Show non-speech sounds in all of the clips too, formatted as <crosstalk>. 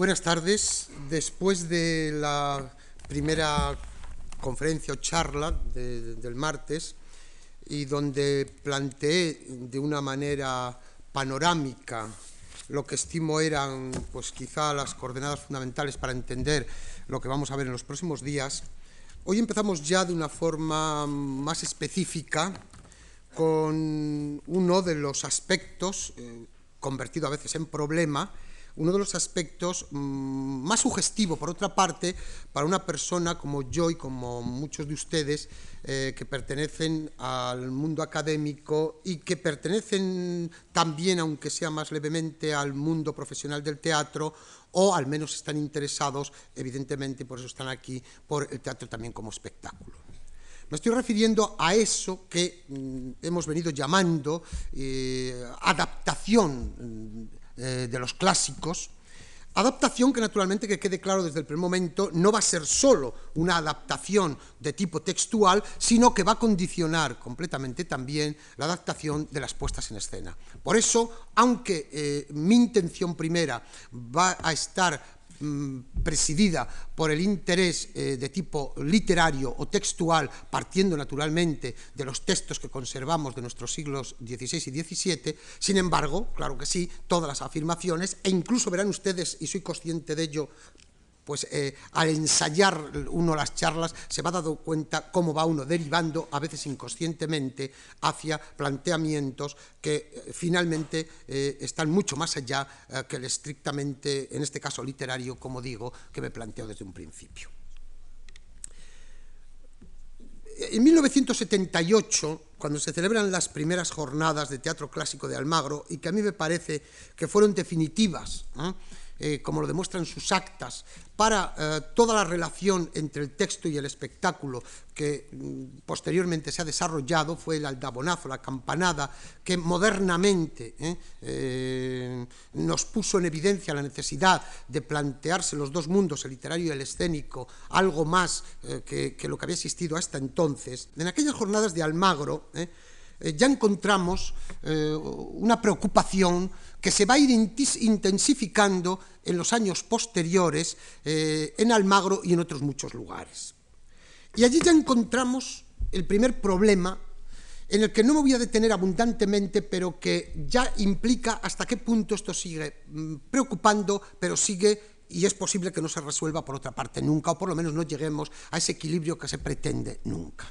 Buenas tardes. Después de la primera conferencia o charla del martes, y donde planteé de una manera panorámica lo que estimo eran, pues quizá las coordenadas fundamentales para entender lo que vamos a ver en los próximos días, hoy empezamos ya de una forma más específica con uno de los aspectos, eh, convertido a veces en problema, uno de los aspectos mm, más sugestivo, por otra parte, para una persona como yo y como muchos de ustedes eh, que pertenecen al mundo académico y que pertenecen también, aunque sea más levemente, al mundo profesional del teatro o al menos están interesados, evidentemente, por eso están aquí, por el teatro también como espectáculo. Me estoy refiriendo a eso que mm, hemos venido llamando eh, adaptación eh, de los clásicos, adaptación que naturalmente, que quede claro desde el primer momento, no va a ser solo una adaptación de tipo textual, sino que va a condicionar completamente también la adaptación de las puestas en escena. Por eso, aunque eh, mi intención primera va a estar presidida por el interés eh, de tipo literario o textual, partiendo naturalmente de los textos que conservamos de nuestros siglos XVI y XVII, sin embargo, claro que sí, todas las afirmaciones, e incluso verán ustedes, y soy consciente de ello, pues eh, al ensayar uno las charlas se va dando cuenta cómo va uno derivando, a veces inconscientemente, hacia planteamientos que eh, finalmente eh, están mucho más allá que el estrictamente, en este caso literario, como digo, que me planteo desde un principio. En 1978, cuando se celebran las primeras jornadas de teatro clásico de Almagro, y que a mí me parece que fueron definitivas, como lo demuestran sus actas, para eh, toda la relación entre el texto y el espectáculo que mm, posteriormente se ha desarrollado, fue el aldabonazo, la campanada, que modernamente eh, nos puso en evidencia la necesidad de plantearse los dos mundos, el literario y el escénico, algo más que, que, lo que había existido hasta entonces. En aquellas jornadas de Almagro, ya encontramos una preocupación que se va a ir intensificando en los años posteriores eh, en Almagro y en otros muchos lugares. Y allí ya encontramos el primer problema en el que no me voy a detener abundantemente, pero que ya implica hasta qué punto esto sigue mm, preocupando, pero sigue y es posible que no se resuelva por otra parte nunca, o por lo menos no lleguemos a ese equilibrio que se pretende nunca.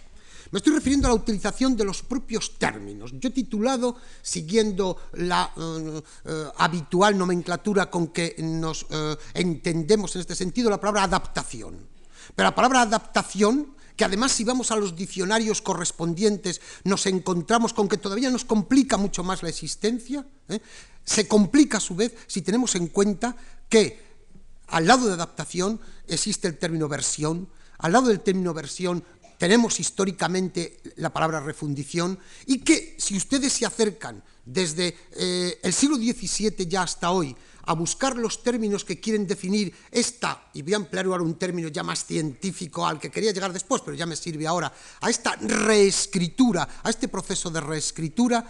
Me estoy refiriendo a la utilización de los propios términos. Yo he titulado, siguiendo la eh, eh, habitual nomenclatura con que nos eh, entendemos en este sentido, la palabra adaptación. Pero la palabra adaptación que además si vamos a los diccionarios correspondientes nos encontramos con que todavía nos complica mucho más la existencia, se complica a su vez si tenemos en cuenta que al lado de adaptación existe el término versión, al lado del término versión tenemos históricamente la palabra refundición y que si ustedes se acercan desde eh, el siglo XVII ya hasta hoy a buscar los términos que quieren definir esta, y voy a emplear ahora un término ya más científico al que quería llegar después, pero ya me sirve ahora, a esta reescritura, a este proceso de reescritura,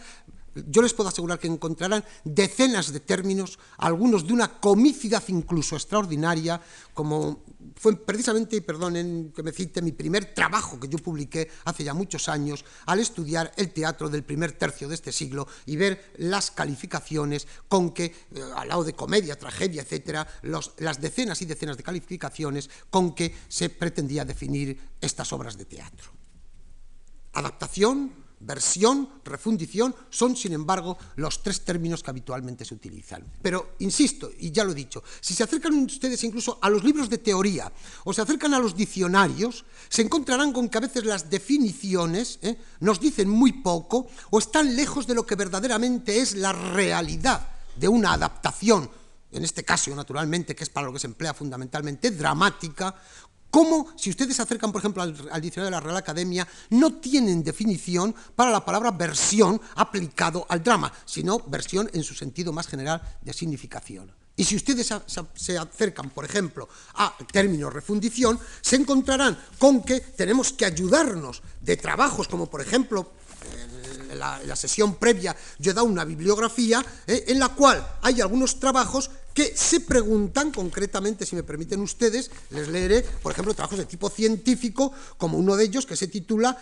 yo les puedo asegurar que encontrarán decenas de términos, algunos de una comicidad incluso extraordinaria, como fue precisamente, perdonen que me cite, mi primer trabajo que yo publiqué hace ya muchos años al estudiar el teatro del primer tercio de este siglo y ver las calificaciones con que, eh, al lado de comedia, tragedia, etcétera, las decenas y decenas de calificaciones con que se pretendía definir estas obras de teatro. Adaptación, versión, refundición, son, sin embargo, los tres términos que habitualmente se utilizan. Pero, insisto, y ya lo he dicho, si se acercan ustedes incluso a los libros de teoría o se acercan a los diccionarios, se encontrarán con que a veces las definiciones ¿eh? nos dicen muy poco o están lejos de lo que verdaderamente es la realidad de una adaptación en este caso, naturalmente, que es para lo que se emplea fundamentalmente, dramática, ¿Cómo, si ustedes se acercan, por ejemplo, al, diccionario de la Real Academia, no tienen definición para la palabra versión aplicado al drama, sino versión en su sentido más general de significación? Y si ustedes se acercan, por ejemplo, a término refundición, se encontrarán con que tenemos que ayudarnos de trabajos como, por ejemplo, en la, sesión previa yo he dado una bibliografía eh, en la cual hay algunos trabajos que se preguntan concretamente, si me permiten ustedes, les leeré, por ejemplo, trabajos de tipo científico, como uno de ellos que se titula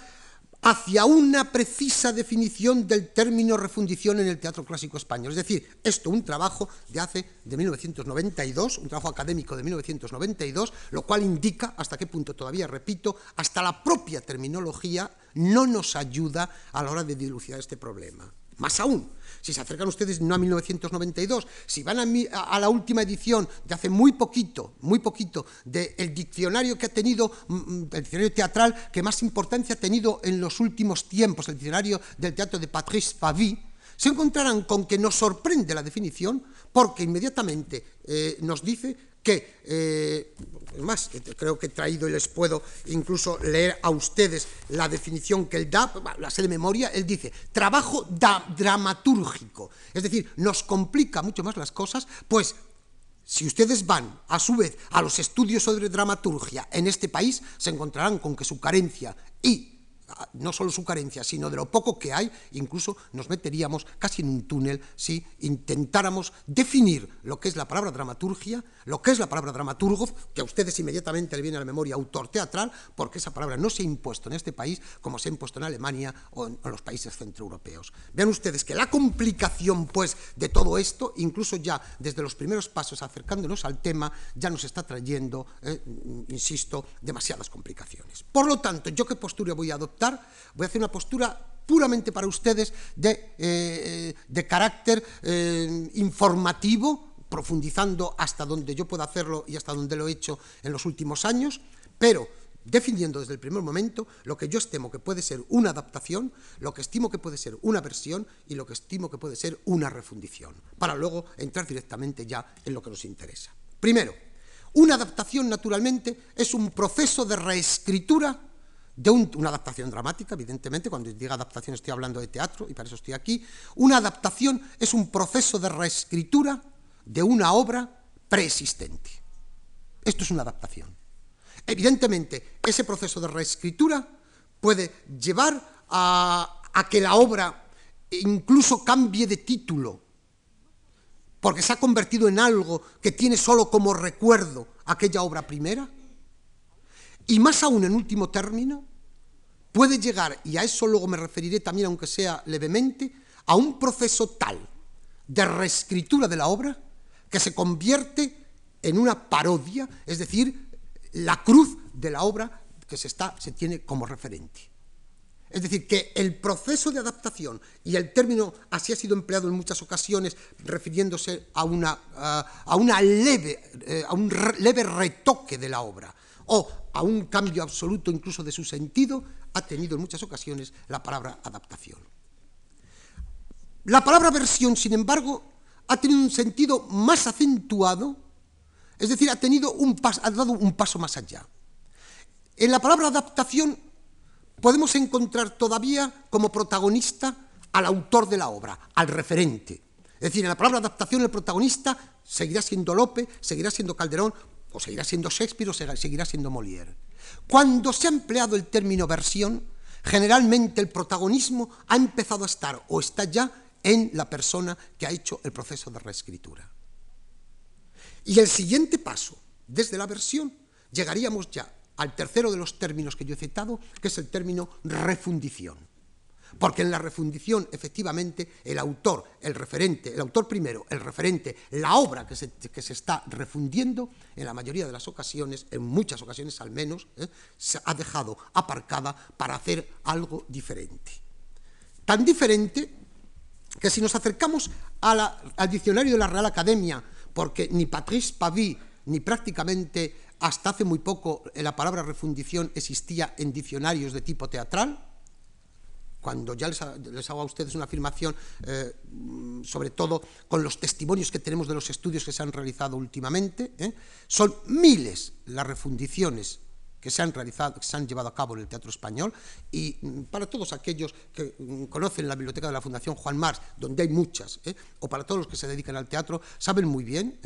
hacia una precisa definición del término refundición en el teatro clásico español. Es decir, esto un trabajo de hace de 1992, un trabajo académico de 1992, lo cual indica hasta qué punto todavía repito, hasta la propia terminología no nos ayuda a la hora de dilucidar este problema. Más aún, si se acercan ustedes no a 1992, si van a, la última edición de hace muy poquito, muy poquito, del diccionario que ha tenido, mm, mm, el diccionario teatral que más importancia ha tenido en los últimos tiempos, el diccionario del teatro de Patrice Pavie, se encontrarán con que nos sorprende la definición porque inmediatamente eh, nos dice que, eh, más, creo que he traído y les puedo incluso leer a ustedes la definición que él da, la sé de memoria, él dice, trabajo dramatúrgico, es decir, nos complica mucho más las cosas, pues si ustedes van, a su vez, a los estudios sobre dramaturgia en este país, se encontrarán con que su carencia y no solo su carencia, sino de lo poco que hay, incluso nos meteríamos casi en un túnel si intentáramos definir lo que es la palabra dramaturgia, lo que es la palabra dramaturgo, que a ustedes inmediatamente le viene a la memoria autor teatral, porque esa palabra no se ha impuesto en este país como se ha impuesto en Alemania o en, los países centroeuropeos. Vean ustedes que la complicación, pues, de todo esto, incluso ya desde los primeros pasos acercándonos al tema, ya nos está trayendo, eh, insisto, demasiadas complicaciones. Por lo tanto, ¿yo qué postura voy a adoptar? Voy a hacer una postura puramente para ustedes de, eh, de carácter eh, informativo, profundizando hasta donde yo pueda hacerlo y hasta donde lo he hecho en los últimos años, pero definiendo desde el primer momento lo que yo estimo que puede ser una adaptación, lo que estimo que puede ser una versión y lo que estimo que puede ser una refundición, para luego entrar directamente ya en lo que nos interesa. Primero, una adaptación, naturalmente, es un proceso de reescritura de una adaptación dramática, evidentemente, cuando diga adaptación estoy hablando de teatro y para eso estoy aquí. Una adaptación es un proceso de reescritura de una obra preexistente. Esto es una adaptación. Evidentemente, ese proceso de reescritura puede llevar a, a que la obra incluso cambie de título, porque se ha convertido en algo que tiene solo como recuerdo aquella obra primera, y más aún en último término, puede llegar, y a eso luego me referiré también, aunque sea levemente, a un proceso tal de reescritura de la obra que se convierte en una parodia, es decir, la cruz de la obra que se, está, se tiene como referente. Es decir, que el proceso de adaptación, y el término así ha sido empleado en muchas ocasiones, refiriéndose a, una, a, una leve, eh, a un leve retoque de la obra, o a un cambio absoluto incluso de su sentido, ha tenido en muchas ocasiones la palabra adaptación. La palabra versión, sin embargo, ha tenido un sentido más acentuado, es decir, ha, tenido un ha dado un paso más allá. En la palabra adaptación podemos encontrar todavía como protagonista al autor de la obra, al referente. Es decir, en la palabra adaptación el protagonista seguirá siendo Lope, seguirá siendo Calderón, o seguirá siendo Shakespeare o seguirá siendo Molière. Cuando se ha empleado el término versión, generalmente el protagonismo ha empezado a estar o está ya en la persona que ha hecho el proceso de reescritura. Y el siguiente paso, desde la versión, llegaríamos ya al tercero de los términos que yo he citado, que es el término refundición. Porque en la refundición, efectivamente, el autor, el referente, el autor primero, el referente, la obra que se, que se está refundiendo, en la mayoría de las ocasiones, en muchas ocasiones al menos, ¿eh? se ha dejado aparcada para hacer algo diferente. Tan diferente que si nos acercamos al diccionario de la Real Academia, porque ni Patrice Pavie, ni prácticamente hasta hace muy poco la palabra refundición existía en diccionarios de tipo teatral, cuando ya les, hago a ustedes una afirmación, eh, sobre todo con los testimonios que tenemos de los estudios que se han realizado últimamente, ¿eh? son miles las refundiciones que se han realizado, que se han llevado a cabo en el teatro español y mm, para todos aquellos que mm, conocen la biblioteca de la Fundación Juan Mars, donde hay muchas, ¿eh? o para todos los que se dedican al teatro, saben muy bien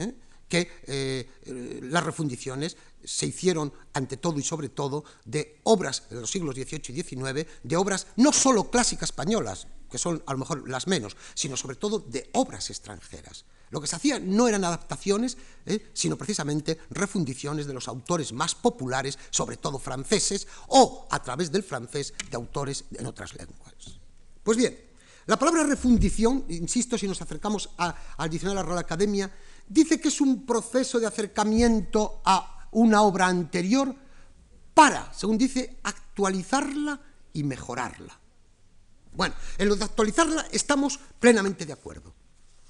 que eh, las refundiciones se hicieron ante todo y sobre todo de obras de los siglos XVIII y XIX, de obras no solo clásicas españolas, que son a lo mejor las menos, sino sobre todo de obras extranjeras. Lo que se hacía no eran adaptaciones, ¿eh? sino precisamente refundiciones de los autores más populares, sobre todo franceses, o a través del francés de autores en otras lenguas. Pues bien, la palabra refundición, insisto, si nos acercamos al diccionario de la Real Academia, dice que es un proceso de acercamiento a una obra anterior para, según dice, actualizarla y mejorarla. Bueno, en lo de actualizarla estamos plenamente de acuerdo.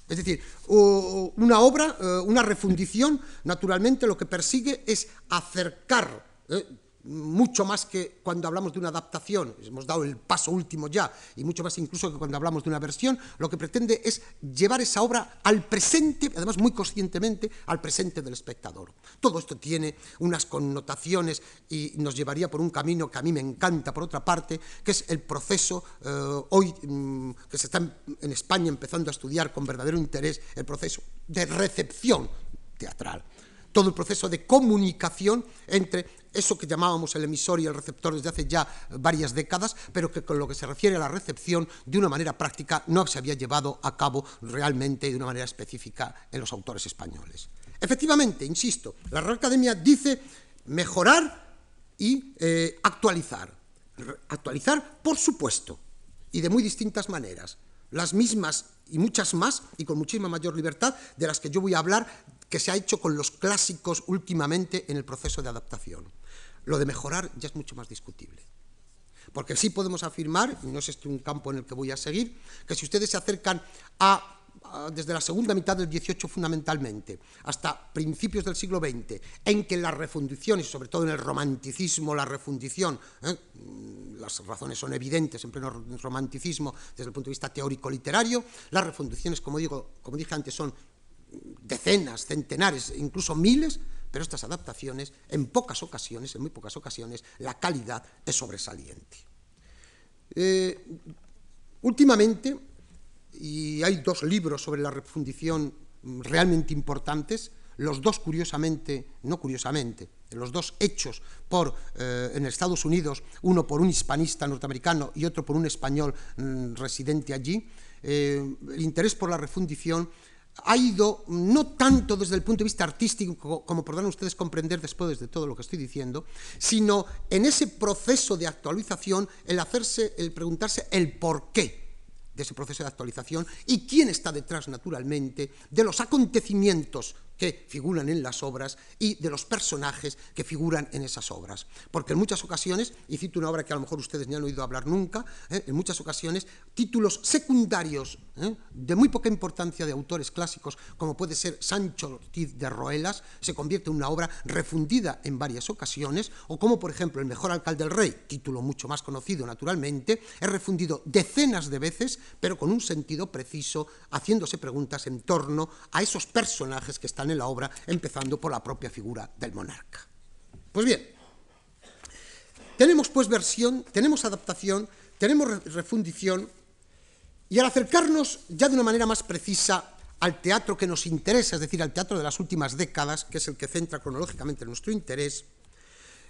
Es decir, una obra, eh, una refundición, naturalmente lo que persigue es acercar eh, mucho más que cuando hablamos de una adaptación, hemos dado el paso último ya, y mucho más incluso que cuando hablamos de una versión, lo que pretende es llevar esa obra al presente, además muy conscientemente, al presente del espectador. Todo esto tiene unas connotaciones y nos llevaría por un camino que a mí me encanta, por otra parte, que es el proceso, eh, hoy mm, que se está en España empezando a estudiar con verdadero interés, el proceso de recepción teatral todo el proceso de comunicación entre eso que llamábamos el emisor y el receptor desde hace ya varias décadas, pero que con lo que se refiere a la recepción, de una manera práctica, no se había llevado a cabo realmente de una manera específica en los autores españoles. Efectivamente, insisto, la Real Academia dice mejorar y eh, actualizar. Actualizar, por supuesto, y de muy distintas maneras. Las mismas y muchas más, y con muchísima mayor libertad, de las que yo voy a hablar que se ha hecho con los clásicos últimamente en el proceso de adaptación. Lo de mejorar ya es mucho más discutible. Porque sí podemos afirmar, y no es este un campo en el que voy a seguir, que si ustedes se acercan a, desde la segunda mitad del XVIII fundamentalmente, hasta principios del siglo XX, en que las refundiciones, sobre todo en el romanticismo, la refundición, ¿eh? las razones son evidentes en pleno romanticismo desde el punto de vista teórico-literario, las refundiciones, como, digo, como dije antes, son decenas, centenares, incluso miles, pero estas adaptaciones, en pocas ocasiones, en muy pocas ocasiones, la calidad es sobresaliente. Eh, últimamente, y hay dos libros sobre la refundición realmente importantes, los dos curiosamente, no curiosamente, los dos hechos por, eh, en Estados Unidos, uno por un hispanista norteamericano y otro por un español mm, residente allí, eh, el interés por la refundición ha ido no tanto desde el punto de vista artístico, como podrán ustedes comprender después de todo lo que estoy diciendo, sino en ese proceso de actualización, el hacerse, el preguntarse el por qué de ese proceso de actualización y quién está detrás, naturalmente, de los acontecimientos que figuran en las obras y de los personajes que figuran en esas obras. Porque en muchas ocasiones, y cito una obra que a lo mejor ustedes ni han oído hablar nunca, ¿eh? en muchas ocasiones títulos secundarios ¿eh? de muy poca importancia de autores clásicos, como puede ser Sancho Ortiz de Roelas, se convierte en una obra refundida en varias ocasiones, o como por ejemplo El mejor alcalde del rey, título mucho más conocido naturalmente, es refundido decenas de veces, pero con un sentido preciso, haciéndose preguntas en torno a esos personajes que están en la obra, empezando por la propia figura del monarca. Pues bien, tenemos pues versión, tenemos adaptación, tenemos refundición, y al acercarnos ya de una manera más precisa al teatro que nos interesa, es decir, al teatro de las últimas décadas, que es el que centra cronológicamente nuestro interés,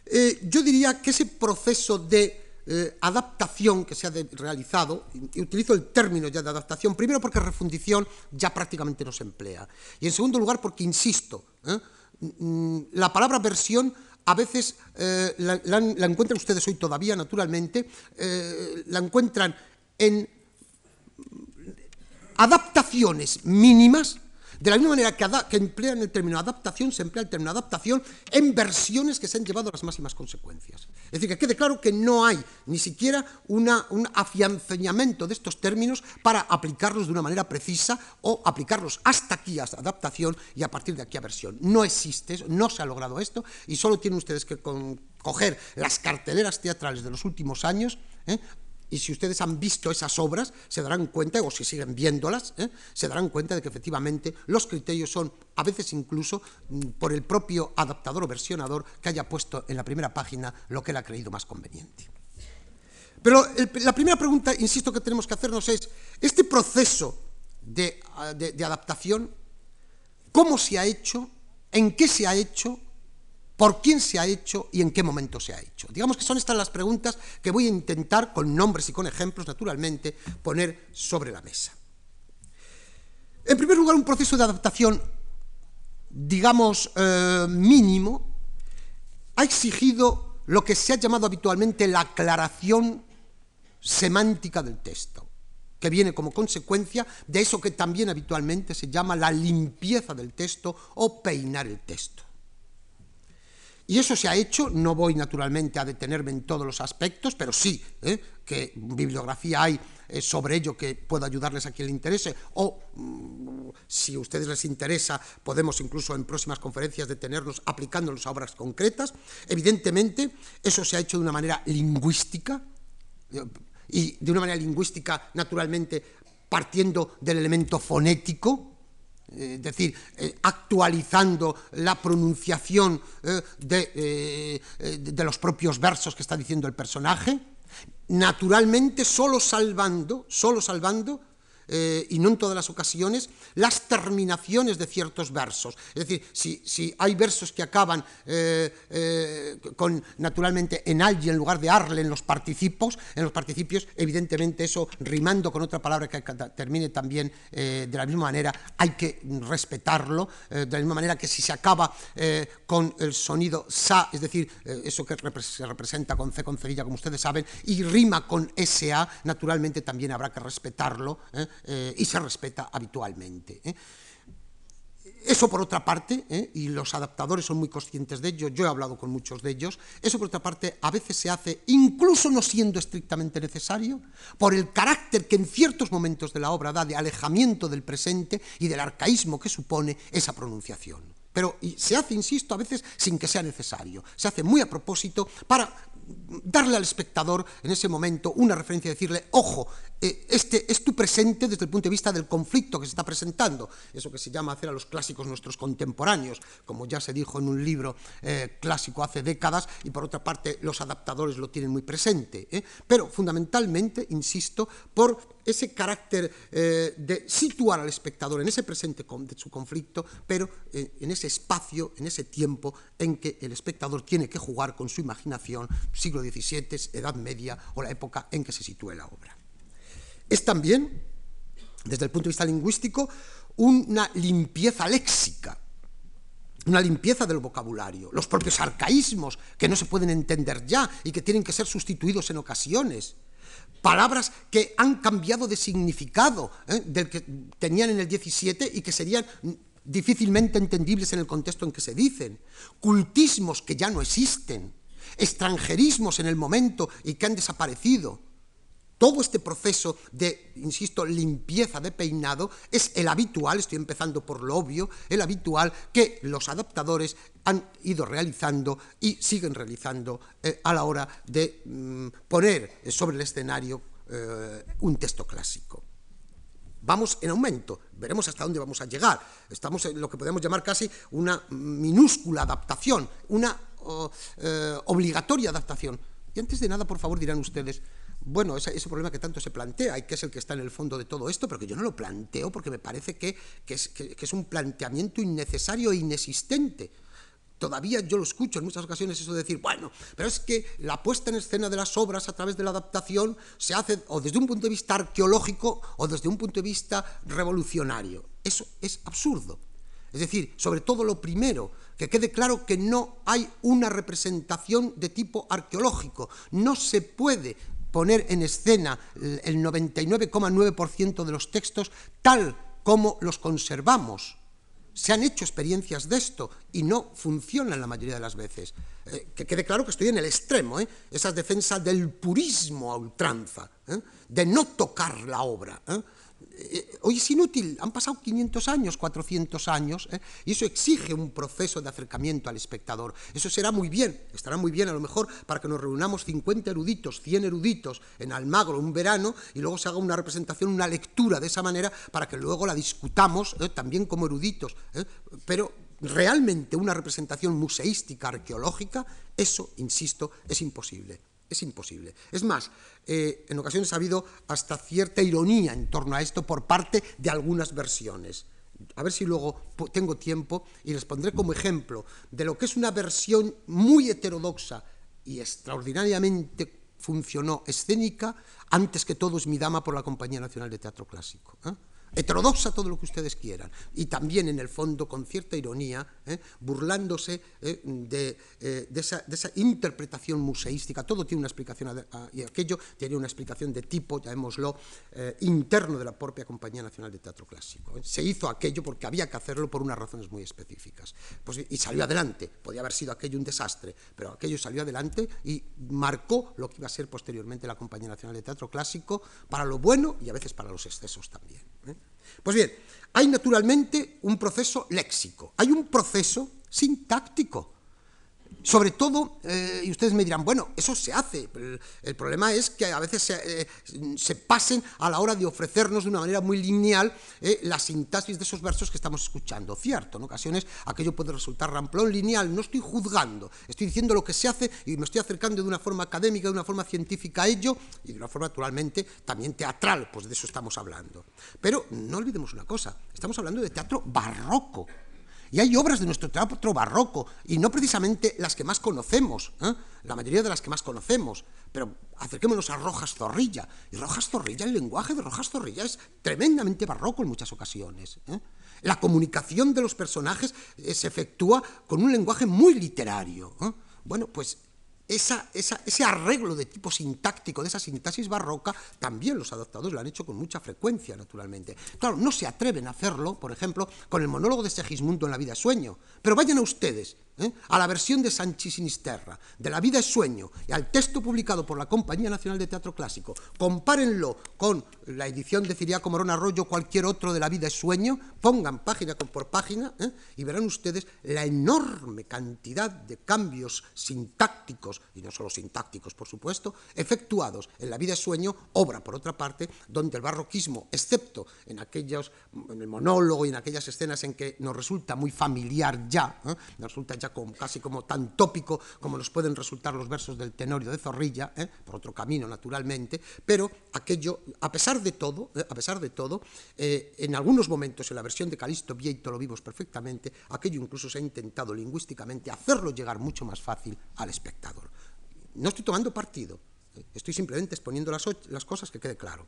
eh, yo diría que ese proceso de eh, adaptación que se ha realizado, y utilizo el término ya de adaptación, primero porque refundición ya prácticamente no se emplea, y en segundo lugar porque, insisto, ¿eh? mm, la palabra versión a veces la, la, encuentran ustedes hoy todavía, naturalmente, la encuentran en adaptaciones mínimas de la misma manera que, emplean el término adaptación, se emplea el término adaptación en versiones que se han llevado a las máximas consecuencias. Es decir, que quede claro que no hay ni siquiera un afianzamiento de estos términos para aplicarlos de una manera precisa o aplicarlos hasta aquí a adaptación y a partir de aquí a versión. No existe, no se ha logrado esto y solo tienen ustedes que coger las carteleras teatrales de los últimos años, ¿eh? Y si ustedes han visto esas obras, se darán cuenta, o si siguen viéndolas, ¿eh? se darán cuenta de que efectivamente los criterios son, a veces incluso, mm, por el propio adaptador o versionador que haya puesto en la primera página lo que él ha creído más conveniente. Pero la primera pregunta, insisto, que tenemos que hacernos es, este proceso de, de adaptación, ¿cómo se ha hecho? ¿En qué se ha hecho? Por quién se ha hecho y en qué momento se ha hecho. Digamos que son estas las preguntas que voy a intentar, con nombres y con ejemplos, naturalmente, poner sobre la mesa. En primer lugar, un proceso de adaptación, digamos, eh, mínimo, ha exigido lo que se ha llamado habitualmente la aclaración semántica del texto, que viene como consecuencia de eso que también habitualmente se llama la limpieza del texto o peinar el texto. Y eso se ha hecho, no voy naturalmente a detenerme en todos los aspectos, pero sí ¿eh? que bibliografía hay eh, sobre ello que pueda ayudarles a quien le interese, o mm, si a ustedes les interesa, podemos incluso en próximas conferencias detenernos aplicándolos a obras concretas. Evidentemente, eso se ha hecho de una manera lingüística, y de una manera lingüística, naturalmente, partiendo del elemento fonético, es decir, eh, actualizando la pronunciación eh, de, de, los propios versos que está diciendo el personaje, naturalmente solo salvando, solo salvando eh, y no en todas las ocasiones, las terminaciones de ciertos versos. Es decir, si, hay versos que acaban eh, eh, con, naturalmente, en y en lugar de arle en los participos, en los participios, evidentemente eso, rimando con otra palabra que termine también de la misma manera, hay que respetarlo, de la misma manera que si se acaba con el sonido sa, es decir, eso que se representa con C con cerilla, como ustedes saben, y rima con SA, naturalmente también habrá que respetarlo, eh, y se respeta habitualmente. ¿eh? Eso por otra parte, ¿eh? y los adaptadores son muy conscientes de ello, yo he hablado con muchos de ellos, eso por otra parte a veces se hace, incluso no siendo estrictamente necesario, por el carácter que en ciertos momentos de la obra da de alejamiento del presente y del arcaísmo que supone esa pronunciación. Pero se hace, insisto, a veces sin que sea necesario. Se hace muy a propósito para darle al espectador en ese momento una referencia decirle, ojo, eh, este es tu presente desde el punto de vista del conflicto que se está presentando, eso que se llama hacer a los clásicos nuestros contemporáneos, como ya se dijo en un libro eh, clásico hace décadas, y por otra parte los adaptadores lo tienen muy presente, ¿eh? pero fundamentalmente, insisto, por ese carácter de situar al espectador en ese presente de su conflicto, pero en ese espacio, en ese tiempo en que el espectador tiene que jugar con su imaginación, siglo XVII, Edad Media o la época en que se sitúe la obra. Es también, desde el punto de vista lingüístico, una limpieza léxica, una limpieza del vocabulario, los propios arcaísmos que no se pueden entender ya y que tienen que ser sustituidos en ocasiones, palabras que han cambiado de significado ¿eh? del que tenían en el 17 y que serían difícilmente entendibles en el contexto en que se dicen, cultismos que ya no existen, extranjerismos en el momento y que han desaparecido. Todo este proceso de, insisto, limpieza de peinado es el habitual, estoy empezando por lo obvio, el habitual que los adaptadores han ido realizando y siguen realizando eh, a la hora de mm, poner sobre el escenario eh, un texto clásico. Vamos en aumento, veremos hasta dónde vamos a llegar. Estamos en lo que podemos llamar casi una minúscula adaptación, una eh, obligatoria adaptación. Y antes de nada, por favor, dirán ustedes, bueno, ese, problema que tanto se plantea y que es el que está en el fondo de todo esto, pero que yo no lo planteo porque me parece que, es, que es, un planteamiento innecesario e inexistente. Todavía yo lo escucho en muchas ocasiones eso de decir, bueno, pero es que la puesta en escena de las obras a través de la adaptación se hace o desde un punto de vista arqueológico o desde un punto de vista revolucionario. Eso es absurdo. Es decir, sobre todo lo primero, que quede claro que no hay una representación de tipo arqueológico. No se puede poner en escena el 99,9% de los textos tal como los conservamos. Se han hecho experiencias de esto y no funcionan la mayoría de las veces. Eh, que quede claro que estoy en el extremo, ¿eh? esa defensa del purismo a ultranza, ¿eh? de no tocar la obra. ¿Eh? Hoy es inútil, han pasado 500 años, 400 años, ¿eh? y eso exige un proceso de acercamiento al espectador. Eso será muy bien, estará muy bien a lo mejor para que nos reunamos 50 eruditos, 100 eruditos en Almagro un verano y luego se haga una representación, una lectura de esa manera para que luego la discutamos ¿eh? también como eruditos. Pero realmente una representación museística, arqueológica, eso, insisto, es imposible. Es imposible. Es más, eh, en ocasiones ha habido hasta cierta ironía en torno a esto por parte de algunas versiones. a ver si luego tengo tiempo y les pondré como ejemplo de lo que es una versión muy heterodoxa y extraordinariamente funcionó escénica, antes que todo es mi dama por la Compañía Nacional de Teatro Clásico. ¿eh? Heterodoxa todo lo que ustedes quieran, y también en el fondo con cierta ironía, ¿eh? burlándose ¿eh? Eh, de, esa, interpretación museística. Todo tiene una explicación, y aquello tiene una explicación de tipo, llamémoslo, interno de la propia Compañía Nacional de Teatro Clásico. Se hizo aquello porque había que hacerlo por unas razones muy específicas. Pues, y salió adelante. Podía haber sido aquello un desastre, pero aquello salió adelante y marcó lo que iba a ser posteriormente la Compañía Nacional de Teatro Clásico para lo bueno y a veces para los excesos también. Pues bien, hay naturalmente un proceso léxico, hay un proceso sintáctico. Sobre todo, eh, y ustedes me dirán, bueno, eso se hace. El, problema es que a veces eh, se, pasen a la hora de ofrecernos de una manera muy lineal eh, la sintaxis de esos versos que estamos escuchando. Cierto, en ocasiones aquello puede resultar ramplón lineal. No estoy juzgando, estoy diciendo lo que se hace y me estoy acercando de una forma académica, de una forma científica a ello y de una forma naturalmente también teatral, pues de eso estamos hablando. Pero no olvidemos una cosa, estamos hablando de teatro barroco. Y hay obras de nuestro teatro barroco, y no precisamente las que más conocemos, ¿eh? la mayoría de las que más conocemos, pero acerquémonos a Rojas Zorrilla. Y Rojas Zorrilla, el lenguaje de Rojas Zorrilla es tremendamente barroco en muchas ocasiones. ¿eh? La comunicación de los personajes eh, se efectúa con un lenguaje muy literario. Bueno, pues ese arreglo de tipo sintáctico, de esa sintaxis barroca, también los adaptadores lo han hecho con mucha frecuencia, naturalmente. Claro, no se atreven a hacerlo, por ejemplo, con el monólogo de Segismundo en La vida sueño, pero vayan a ustedes ¿eh? a la versión de Sanchi Sinisterra, de La vida es sueño, y al texto publicado por la Compañía Nacional de Teatro Clásico, compárenlo con la edición de Ciriaco Morón Arroyo, cualquier otro de La vida es sueño, pongan página por página ¿eh? y verán ustedes la enorme cantidad de cambios sintácticos, y no solo sintácticos, por supuesto, efectuados en La vida es sueño, obra, por otra parte, donde el barroquismo, excepto en aquellos, en el monólogo y en aquellas escenas en que nos resulta muy familiar ya, ¿eh? nos resulta casi como tan tópico como nos pueden resultar los versos del Tenorio de Zorrilla, ¿eh? por otro camino naturalmente, pero aquello, a pesar de todo, ¿eh? a pesar de todo, eh, en algunos momentos en la versión de Calisto Vieito lo vimos perfectamente, aquello incluso se ha intentado lingüísticamente hacerlo llegar mucho más fácil al espectador. No estoy tomando partido, Estoy simplemente exponiendo las, cosas que quede claro.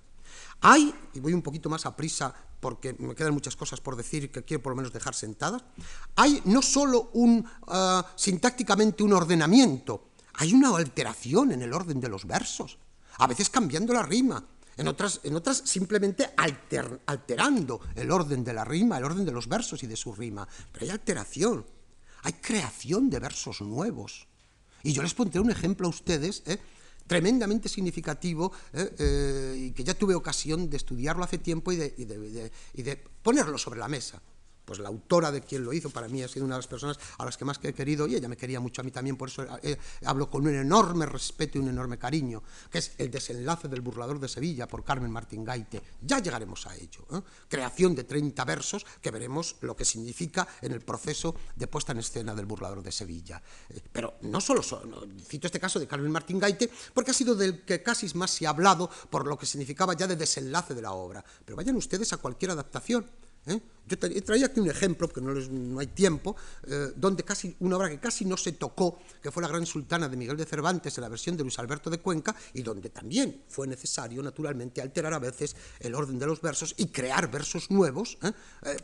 Hay, y voy un poquito más a prisa porque me quedan muchas cosas por decir que quiero por lo menos dejar sentadas, hay no solo un, ah, sintácticamente un ordenamiento, hay una alteración en el orden de los versos, a veces cambiando la rima, en otras, en otras simplemente alterando el orden de la rima, el orden de los versos y de su rima, pero hay alteración, hay creación de versos nuevos. Y yo les pondré un ejemplo a ustedes, ¿eh? Tremendamente significativo eh, eh, y que ya tuve ocasión de estudiarlo hace tiempo y de ponerlo sobre la mesa pues la autora de quien lo hizo para mí ha sido una de las personas a las que más que he querido y ella me quería mucho a mí también, por eso eh, hablo con un enorme respeto y un enorme cariño, que es el desenlace del burlador de Sevilla por Carmen Martín Gaite. Ya llegaremos a ello. ¿eh? Creación de 30 versos que veremos lo que significa en el proceso de puesta en escena del burlador de Sevilla. Eh, pero no solo cito este caso de Carmen Martín Gaite porque ha sido del que casi más se ha hablado por lo que significaba ya de desenlace de la obra. Pero vayan ustedes a cualquier adaptación ¿eh? Yo traía aquí un ejemplo, porque no, hay tiempo, eh, donde casi una obra que casi no se tocó, que fue La Gran Sultana de Miguel de Cervantes, en la versión de Luis Alberto de Cuenca, y donde también fue necesario, naturalmente, alterar a veces el orden de los versos y crear versos nuevos, ¿eh?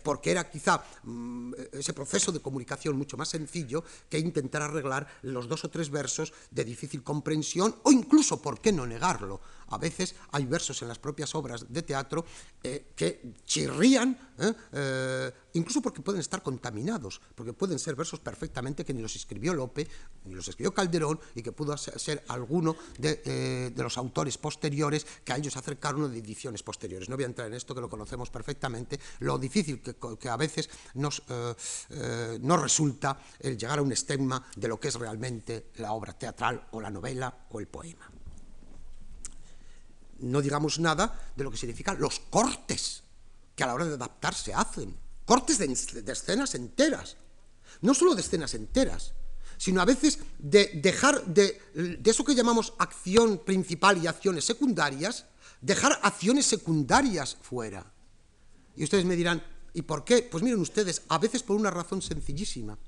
porque era quizá mm, ese proceso de comunicación mucho más sencillo que intentar arreglar los dos o tres versos de difícil comprensión, o incluso, ¿por qué no negarlo? A veces hay versos en las propias obras de teatro eh, que chirrían, ¿eh? Eh, incluso porque pueden estar contaminados, porque pueden ser versos perfectamente que ni los escribió Lope, ni los escribió Calderón, y que pudo ser alguno de, los autores posteriores que a ellos acercaron de ediciones posteriores. No voy a entrar en esto, que lo conocemos perfectamente, lo difícil que, a veces nos, nos resulta el llegar a un estigma de lo que es realmente la obra teatral o la novela o el poema no digamos nada de lo que significan los cortes a la hora de adaptar se hacen. Cortes de, escenas enteras. No solo de escenas enteras, sino a veces de dejar de, de eso que llamamos acción principal y acciones secundarias, dejar acciones secundarias fuera. Y ustedes me dirán, ¿Y por qué? Pues miren ustedes, a veces por una razón sencillísima.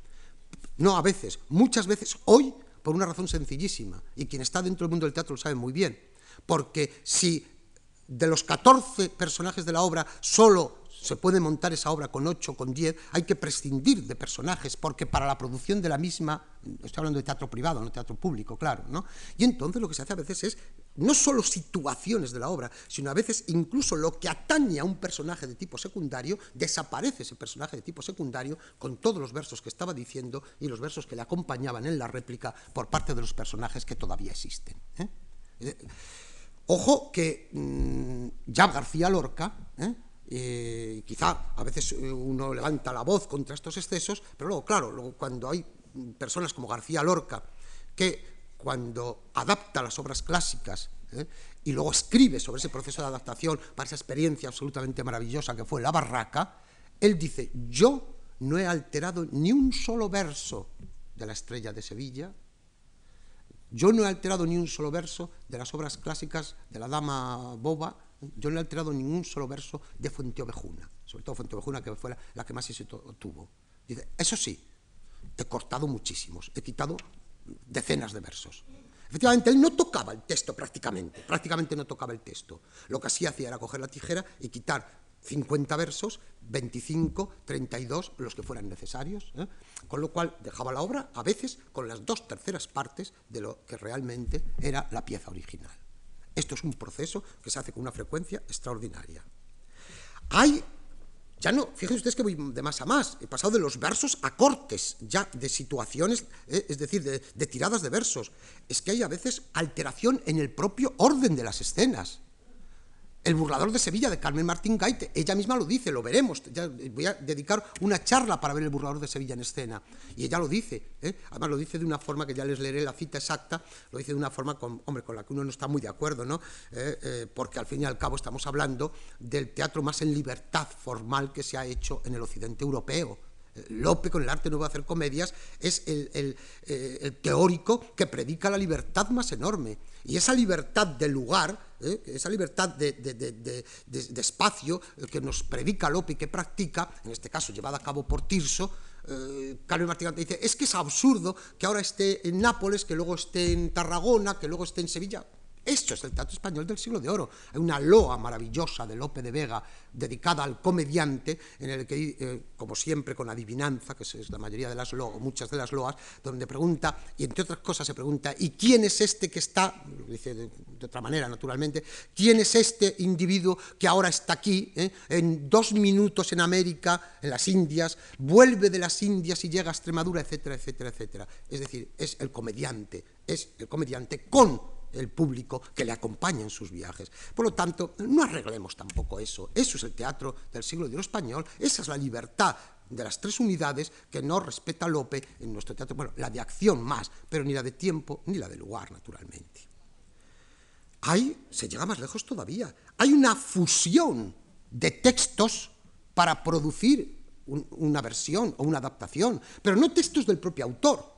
No a veces, muchas veces hoy por una razón sencillísima. Y quien está dentro del mundo del teatro lo sabe muy bien. Porque si de los 14 personajes de la obra solo se puede montar esa obra con 8, con 10, hay que prescindir de personajes, porque para la producción de la misma, estoy hablando de teatro privado, no teatro público, claro, ¿no? Y entonces lo que se hace a veces es no solo situaciones de la obra, sino a veces incluso lo que atañe a un personaje de tipo secundario, desaparece ese personaje de tipo secundario con todos los versos que estaba diciendo y los versos que le acompañaban en la réplica por parte de los personajes que todavía existen. ¿eh? Ojo que mm, ya García Lorca, ¿eh? Eh, quizá a veces eh, uno levanta la voz contra estos excesos, pero luego, claro, luego cuando hay personas como García Lorca, que cuando adapta las obras clásicas y luego escribe sobre ese proceso de adaptación para esa experiencia absolutamente maravillosa que fue La Barraca, él dice, yo no he alterado ni un solo verso de la estrella de Sevilla, yo no he alterado ni un solo verso de las obras clásicas de la Dama Boba, yo no he alterado ningún solo verso de Fuente Ovejuna, sobre todo Fuente Ovejuna, que fue la, que más éxito tuvo. Dice, eso sí, he cortado muchísimos, he quitado decenas de versos. Efectivamente, él no tocaba el texto prácticamente, prácticamente no tocaba el texto. Lo que así hacía era coger la tijera y quitar 50 versos, 25, 32, los que fueran necesarios, ¿eh? con lo cual dejaba la obra a veces con las dos terceras partes de lo que realmente era la pieza original. Esto es un proceso que se hace con una frecuencia extraordinaria. Hay, ya no, fíjense ustedes que voy de más a más, he pasado de los versos a cortes, ya de situaciones, eh, es decir, de, de tiradas de versos. Es que hay a veces alteración en el propio orden de las escenas. El burlador de Sevilla de Carmen Martín Gaite, ella misma lo dice, lo veremos. Ya voy a dedicar una charla para ver el burlador de Sevilla en escena. Y ella lo dice, ¿eh? además lo dice de una forma que ya les leeré la cita exacta, lo dice de una forma con, hombre, con la que uno no está muy de acuerdo, ¿no? ¿Eh? Eh, porque al fin y al cabo estamos hablando del teatro más en libertad formal que se ha hecho en el occidente europeo. Lope, con el arte nuevo de hacer comedias, es el, el teórico que predica la libertad más enorme. Y esa libertad de lugar, ¿eh? esa libertad de, espacio que nos predica Lope y que practica, en este caso llevada a cabo por Tirso, eh, Carlos Martín dice, es que es absurdo que ahora esté en Nápoles, que luego esté en Tarragona, que luego esté en Sevilla. Esto es el teatro español del siglo de oro. Hay una loa maravillosa de Lope de Vega dedicada al comediante, en el que, eh, como siempre, con adivinanza, que es la mayoría de las loas, muchas de las loas, donde pregunta, y entre otras cosas se pregunta, ¿y quién es este que está, dice de, otra manera, naturalmente, quién es este individuo que ahora está aquí, eh, en dos minutos en América, en las Indias, vuelve de las Indias y llega a Extremadura, etcétera, etcétera, etcétera? Es decir, es el comediante, es el comediante con el público que le acompaña en sus viajes. Por lo tanto, no arreglemos tampoco eso. Eso es el teatro del siglo de oro español, esa es la libertad de las tres unidades que no respeta Lope en nuestro teatro. Bueno, la de acción más, pero ni la de tiempo ni la de lugar, naturalmente. Ahí se llega más lejos todavía. Hay una fusión de textos para producir una versión o una adaptación, pero no textos del propio autor,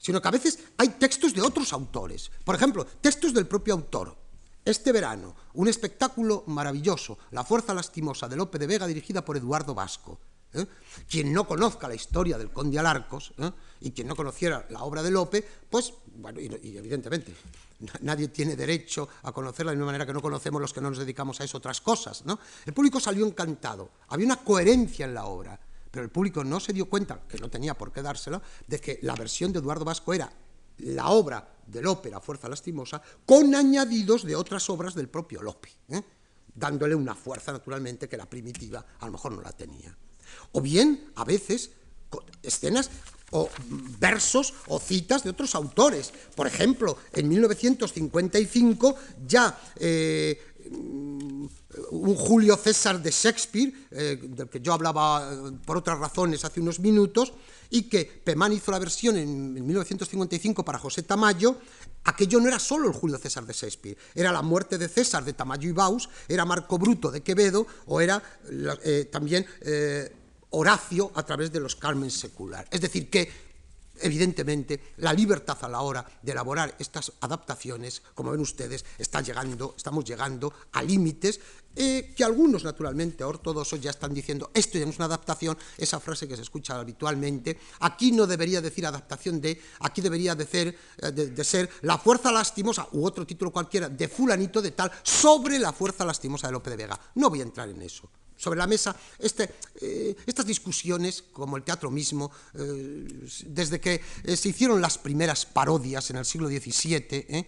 sino que a veces hay textos de otros autores. Por ejemplo, textos del propio autor. Este verano, un espectáculo maravilloso, La Fuerza Lastimosa de Lope de Vega, dirigida por Eduardo Vasco. ¿eh? Quien no conozca la historia del Conde Alarcos ¿eh? y quien no conociera la obra de Lope, pues, bueno, y, evidentemente, nadie tiene derecho a conocerla de una manera que no conocemos los que no nos dedicamos a eso otras cosas. ¿no? El público salió encantado, había una coherencia en la obra pero el público no se dio cuenta, que no tenía por qué dárselo, de que la versión de Eduardo Vasco era la obra del ópera Fuerza Lastimosa con añadidos de otras obras del propio Lope, ¿eh? dándole una fuerza naturalmente que la primitiva a lo mejor no la tenía. O bien, a veces, escenas o versos o citas de otros autores. Por ejemplo, en 1955 ya eh, un Julio César de Shakespeare, eh, del que yo hablaba eh, por otras razones hace unos minutos, y que Pemán hizo la versión en, 1955 para José Tamayo, aquello no era solo el Julio César de Shakespeare, era la muerte de César de Tamayo y Baus, era Marco Bruto de Quevedo, o era eh, también Horacio a través de los Carmen Secular. Es decir, que evidentemente, la libertad a la hora de elaborar estas adaptaciones, como ven ustedes, está llegando, estamos llegando a límites eh, que algunos, naturalmente, ortodoxos ya están diciendo, esto ya es una adaptación, esa frase que se escucha habitualmente, aquí no debería decir adaptación de, aquí debería de ser, eh, de ser la fuerza lastimosa, u otro título cualquiera, de fulanito de tal, sobre la fuerza lastimosa de Lope de Vega. No voy a entrar en eso sobre la mesa este, eh, estas discusiones, como el teatro mismo, eh, desde que eh, se hicieron las primeras parodias en el siglo XVII,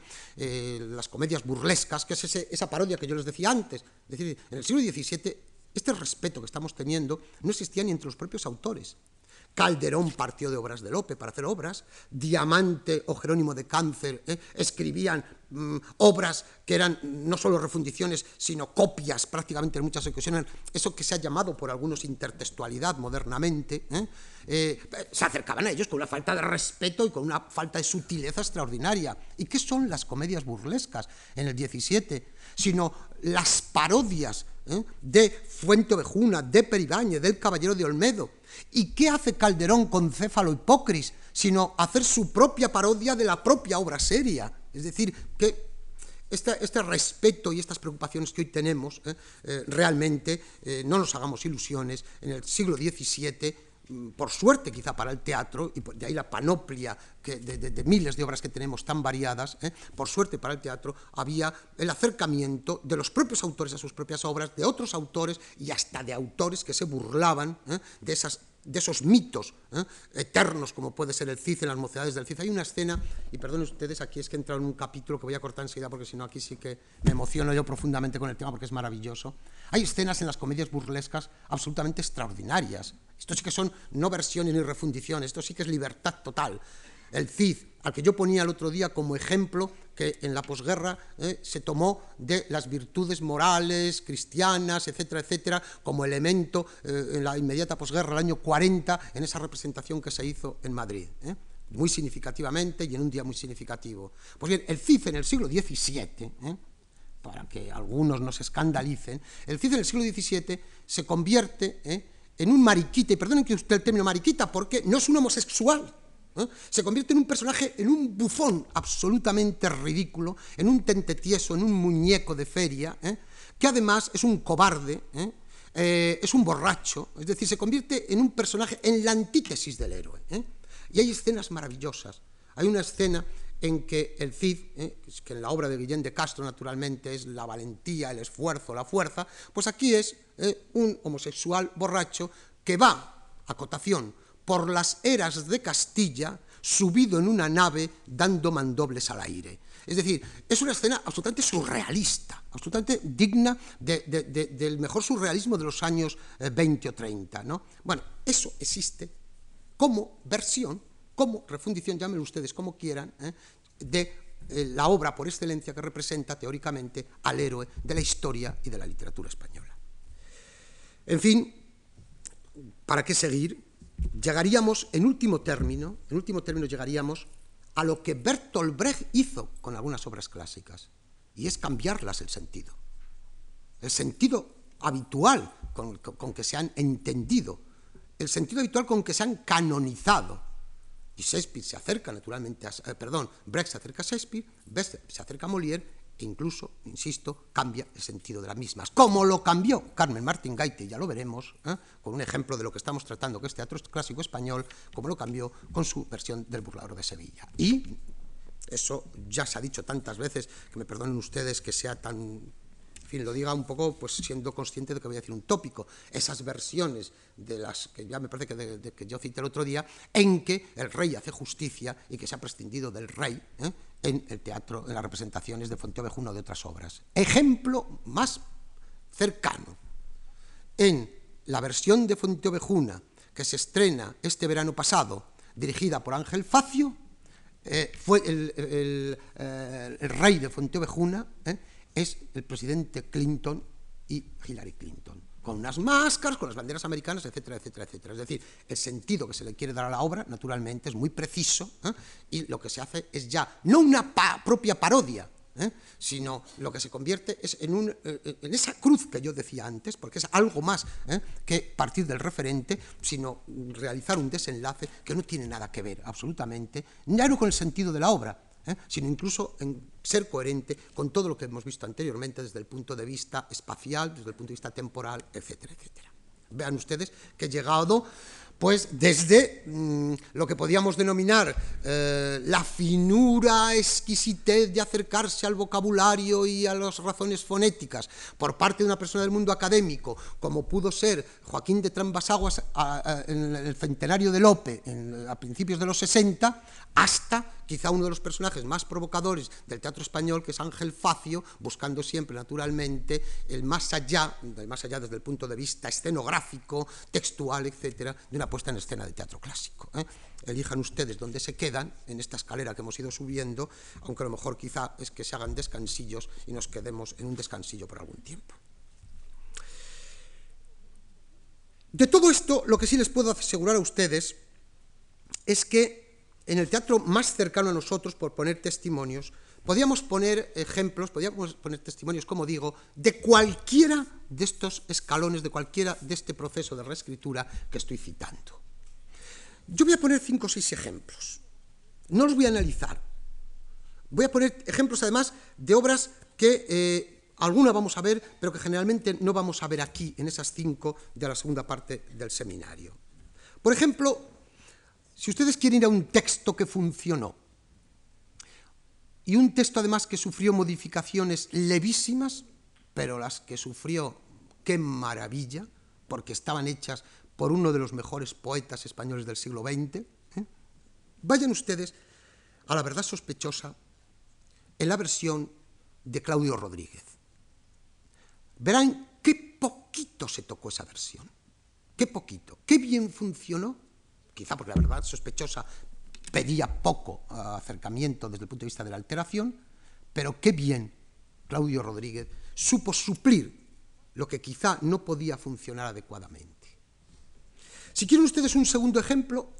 las comedias burlescas, que es esa parodia que yo les decía antes, es decir, en el siglo XVII este respeto que estamos teniendo no existía ni entre los propios autores. Calderón partió de obras de Lope para hacer obras, Diamante o Jerónimo de Cáncer ¿eh? escribían mm, obras que eran no solo refundiciones, sino copias prácticamente en muchas ocasiones, eso que se ha llamado por algunos intertextualidad modernamente, ¿eh? Eh, se acercaban a ellos con una falta de respeto y con una falta de sutileza extraordinaria. ¿Y qué son las comedias burlescas en el 17? Sino las parodias de Fuente Ovejuna, de Peribáñez, del Caballero de Olmedo, ¿Y qué hace Calderón con Céfalo Hipócris? Sino hacer su propia parodia de la propia obra seria. Es decir, que este, este respeto y estas preocupaciones que hoy tenemos, ¿eh? Eh, realmente, eh, no nos hagamos ilusiones, en el siglo XVII por suerte quizá para el teatro, y de ahí la panoplia de, miles de obras que tenemos tan variadas, por suerte para el teatro había el acercamiento de los propios autores a sus propias obras, de otros autores y hasta de autores que se burlaban de esas de esos mitos ¿eh? eternos como puede ser el Cid en las mocedades del Cid. Hay una escena, y perdonen ustedes, aquí es que he entrado en un capítulo que voy a cortar enseguida porque si no aquí sí que me emociono yo profundamente con el tema porque es maravilloso. Hay escenas en las comedias burlescas absolutamente extraordinarias. Esto sí que son no versiones ni refundiciones, esto sí que es libertad total. El Cid, al que yo ponía el otro día como ejemplo que en la posguerra eh, se tomó de las virtudes morales, cristianas, etcétera, etcétera, como elemento eh, en la inmediata posguerra, el año 40, en esa representación que se hizo en Madrid. Eh, muy significativamente y en un día muy significativo. Pues bien, el CIF en el siglo XVII, para que algunos no se escandalicen, el CIF en el siglo XVII se convierte en un mariquita, y perdonen que usted el término mariquita, porque no es un homosexual, ¿eh? se convierte en un personaje, en un bufón absolutamente ridículo, en un tentetieso, en un muñeco de feria, ¿eh? que además es un cobarde, ¿eh? es un borracho, es decir, se convierte en un personaje, en la antítesis del héroe. Y hay escenas maravillosas. Hay una escena en que el Cid, que en la obra de Guillén de Castro naturalmente es la valentía, el esfuerzo, la fuerza, pues aquí es un homosexual borracho que va, a cotación, por las eras de Castilla, subido en una nave dando mandobles al aire. Es decir, es una escena absolutamente surrealista, absolutamente digna del mejor surrealismo de los años 20 eh, o 30. ¿no? Bueno, eso existe como versión, como refundición, llámenlo ustedes como quieran, ¿eh? de eh, la obra por excelencia que representa teóricamente al héroe de la historia y de la literatura española. En fin, ¿para qué seguir? llegaríamos, en último término, en último término llegaríamos a lo que Bertolt Brecht hizo con algunas obras clásicas, y es cambiarlas el sentido. El sentido habitual con, que se han entendido, el sentido habitual con que se han canonizado. Y Shakespeare se acerca naturalmente a, eh, perdón, Brecht se acerca a Shakespeare, Brecht se acerca a Molière incluso, insisto, cambia el sentido de las mismas. Como lo cambió Carmen Martín Gaite, ya lo veremos, ¿eh? con un ejemplo de lo que estamos tratando, que es teatro clásico español, como lo cambió con su versión del burlador de Sevilla. Y eso ya se ha dicho tantas veces, que me perdonen ustedes que sea tan fin, lo diga un poco pues siendo consciente de que voy a decir un tópico, esas versiones de las que ya me parece que, yo cité el otro día, en que el rey hace justicia y que se ha prescindido del rey ¿eh? en el teatro, en las representaciones de Fuenteovejuna o de otras obras. Ejemplo más cercano, en la versión de Fuenteovejuna que se estrena este verano pasado, dirigida por Ángel Facio, eh, fue el, eh, rey de Fuenteovejuna, ¿eh? Es el presidente Clinton y Hillary Clinton con unas máscaras, con las banderas americanas, etcétera, etcétera, etcétera. Es decir, el sentido que se le quiere dar a la obra, naturalmente, es muy preciso, ¿eh? y lo que se hace es ya no una propia parodia, ¿eh? sino lo que se convierte es en, un, eh, en, esa cruz que yo decía antes, porque es algo más que partir del referente, sino realizar un desenlace que no tiene nada que ver absolutamente, no con el sentido de la obra, sino incluso en ser coherente con todo lo que hemos visto anteriormente desde el punto de vista espacial, desde el punto de vista temporal, etcétera, etcétera. Vean ustedes que he llegado pues desde mmm, lo que podíamos denominar eh, la finura, exquisitez de acercarse al vocabulario y a las razones fonéticas por parte de una persona del mundo académico, como pudo ser Joaquín de Trambasaguas en el centenario de Lope en, a principios de los 60, hasta quizá uno de los personajes más provocadores del teatro español, que es Ángel Facio, buscando siempre, naturalmente, el más allá, el más allá desde el punto de vista escenográfico, textual, etcétera, de una puesta en escena de teatro clásico. ¿eh? Elijan ustedes dónde se quedan en esta escalera que hemos ido subiendo, aunque a lo mejor quizá es que se hagan descansillos y nos quedemos en un descansillo por algún tiempo. De todo esto, lo que sí les puedo asegurar a ustedes es que en el teatro más cercano a nosotros, por poner testimonios, podíamos poner ejemplos, podíamos poner testimonios, como digo, de cualquiera de estos escalones, de cualquiera de este proceso de reescritura que estoy citando. Yo voy a poner cinco o seis ejemplos. No los voy a analizar. Voy a poner ejemplos, además, de obras que eh, alguna vamos a ver, pero que generalmente no vamos a ver aquí, en esas cinco de la segunda parte del seminario. Por ejemplo, si ustedes quieren ir a un texto que funcionó, y un texto además que sufrió modificaciones levísimas, pero las que sufrió, qué maravilla, porque estaban hechas por uno de los mejores poetas españoles del siglo XX, ¿eh? vayan ustedes a la verdad sospechosa en la versión de Claudio Rodríguez. Verán qué poquito se tocó esa versión, qué poquito, qué bien funcionó quizá porque la verdad sospechosa pedía poco uh, acercamiento desde el punto de vista de la alteración, pero qué bien Claudio Rodríguez supo suplir lo que quizá no podía funcionar adecuadamente. Si quieren ustedes un segundo ejemplo,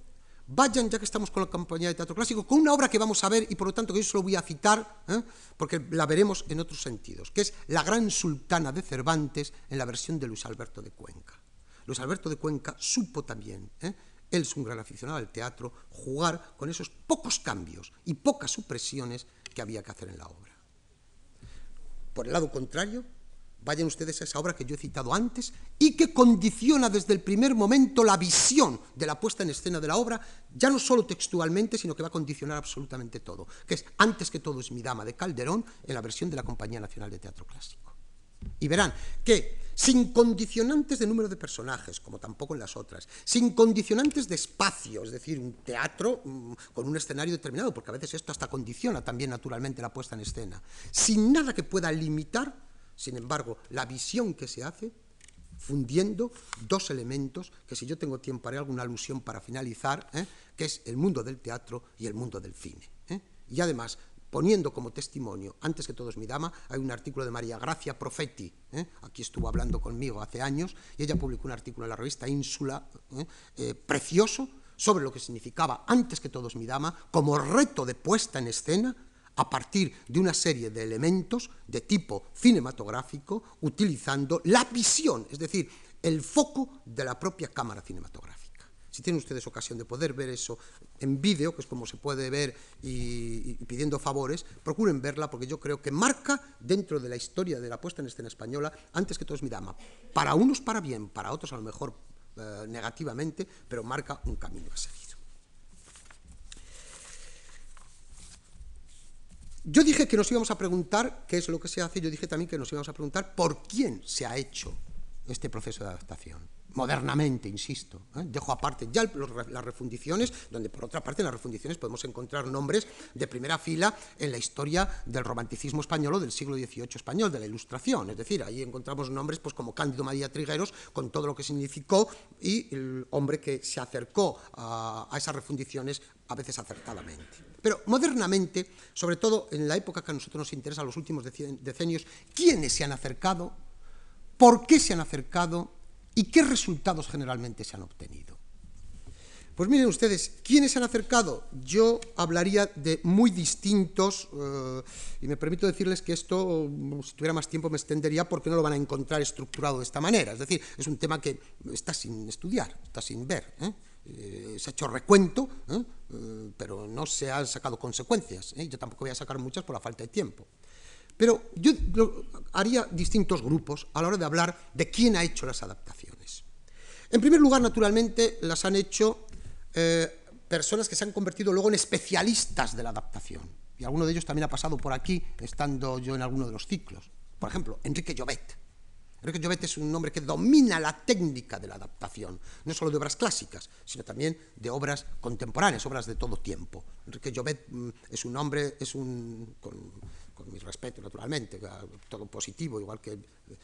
vayan, ya que estamos con la compañía de teatro clásico, con una obra que vamos a ver y por lo tanto que yo solo voy a citar, ¿eh? porque la veremos en otros sentidos, que es La Gran Sultana de Cervantes en la versión de Luis Alberto de Cuenca. Luis Alberto de Cuenca supo también ¿eh? Él es un gran aficionado al teatro, jugar con esos pocos cambios y pocas supresiones que había que hacer en la obra. Por el lado contrario, vayan ustedes a esa obra que yo he citado antes y que condiciona desde el primer momento la visión de la puesta en escena de la obra, ya no solo textualmente, sino que va a condicionar absolutamente todo, que es Antes que todo es mi dama de Calderón en la versión de la Compañía Nacional de Teatro Clásico. Y verán que sin condicionantes de número de personajes, como tampoco en las otras, sin condicionantes de espacio, es decir, un teatro mmm, con un escenario determinado, porque a veces esto hasta condiciona también naturalmente la puesta en escena, sin nada que pueda limitar, sin embargo, la visión que se hace, fundiendo dos elementos que si yo tengo tiempo haré alguna alusión para finalizar, ¿eh? que es el mundo del teatro y el mundo del cine. ¿eh? Y además poniendo como testimonio, antes que todo es mi dama, hay un artículo de María Gracia Profetti, ¿eh? aquí estuvo hablando conmigo hace años, y ella publicó un artículo en la revista Ínsula, ¿eh? Eh, precioso, sobre lo que significaba antes que todo es mi dama, como reto de puesta en escena, a partir de una serie de elementos de tipo cinematográfico, utilizando la visión, es decir, el foco de la propia cámara cinematográfica. Si tienen ustedes ocasión de poder ver eso en vídeo, que es como se puede ver y, pidiendo favores, procuren verla porque yo creo que marca dentro de la historia de la puesta en escena española, antes que todo es mi dama. Para unos para bien, para otros a lo mejor eh, negativamente, pero marca un camino a seguir. Yo dije que nos íbamos a preguntar qué es lo que se hace, yo dije también que nos íbamos a preguntar por quién se ha hecho este proceso de adaptación modernamente, insisto. ¿eh? Dejo aparte ya las refundiciones, donde por otra parte en las refundiciones podemos encontrar nombres de primera fila en la historia del romanticismo español o del siglo XVIII español, de la Ilustración. Es decir, ahí encontramos nombres pues, como Cándido María Trigueros, con todo lo que significó, y el hombre que se acercó a, a esas refundiciones a veces acertadamente. Pero modernamente, sobre todo en la época que a nosotros nos interesa, los últimos decenios, ¿quiénes se han acercado? ¿Por qué se han acercado? ¿Y qué resultados generalmente se han obtenido? Pues miren ustedes, ¿quiénes se han acercado? Yo hablaría de muy distintos, eh, y me permito decirles que esto, si tuviera más tiempo, me extendería porque no lo van a encontrar estructurado de esta manera. Es decir, es un tema que está sin estudiar, está sin ver. ¿eh? Eh, se ha hecho recuento, pero no se han sacado consecuencias. Yo tampoco voy a sacar muchas por la falta de tiempo. Pero yo haría distintos grupos a la hora de hablar de quién ha hecho las adaptaciones. En primer lugar, naturalmente, las han hecho eh, personas que se han convertido luego en especialistas de la adaptación. Y alguno de ellos también ha pasado por aquí, estando yo en alguno de los ciclos. Por ejemplo, Enrique Llobet. Enrique Llobet es un hombre que domina la técnica de la adaptación, no solo de obras clásicas, sino también de obras contemporáneas, obras de todo tiempo. Enrique Llobet mm, es un hombre, es un, con mi respeto naturalmente, todo positivo, igual que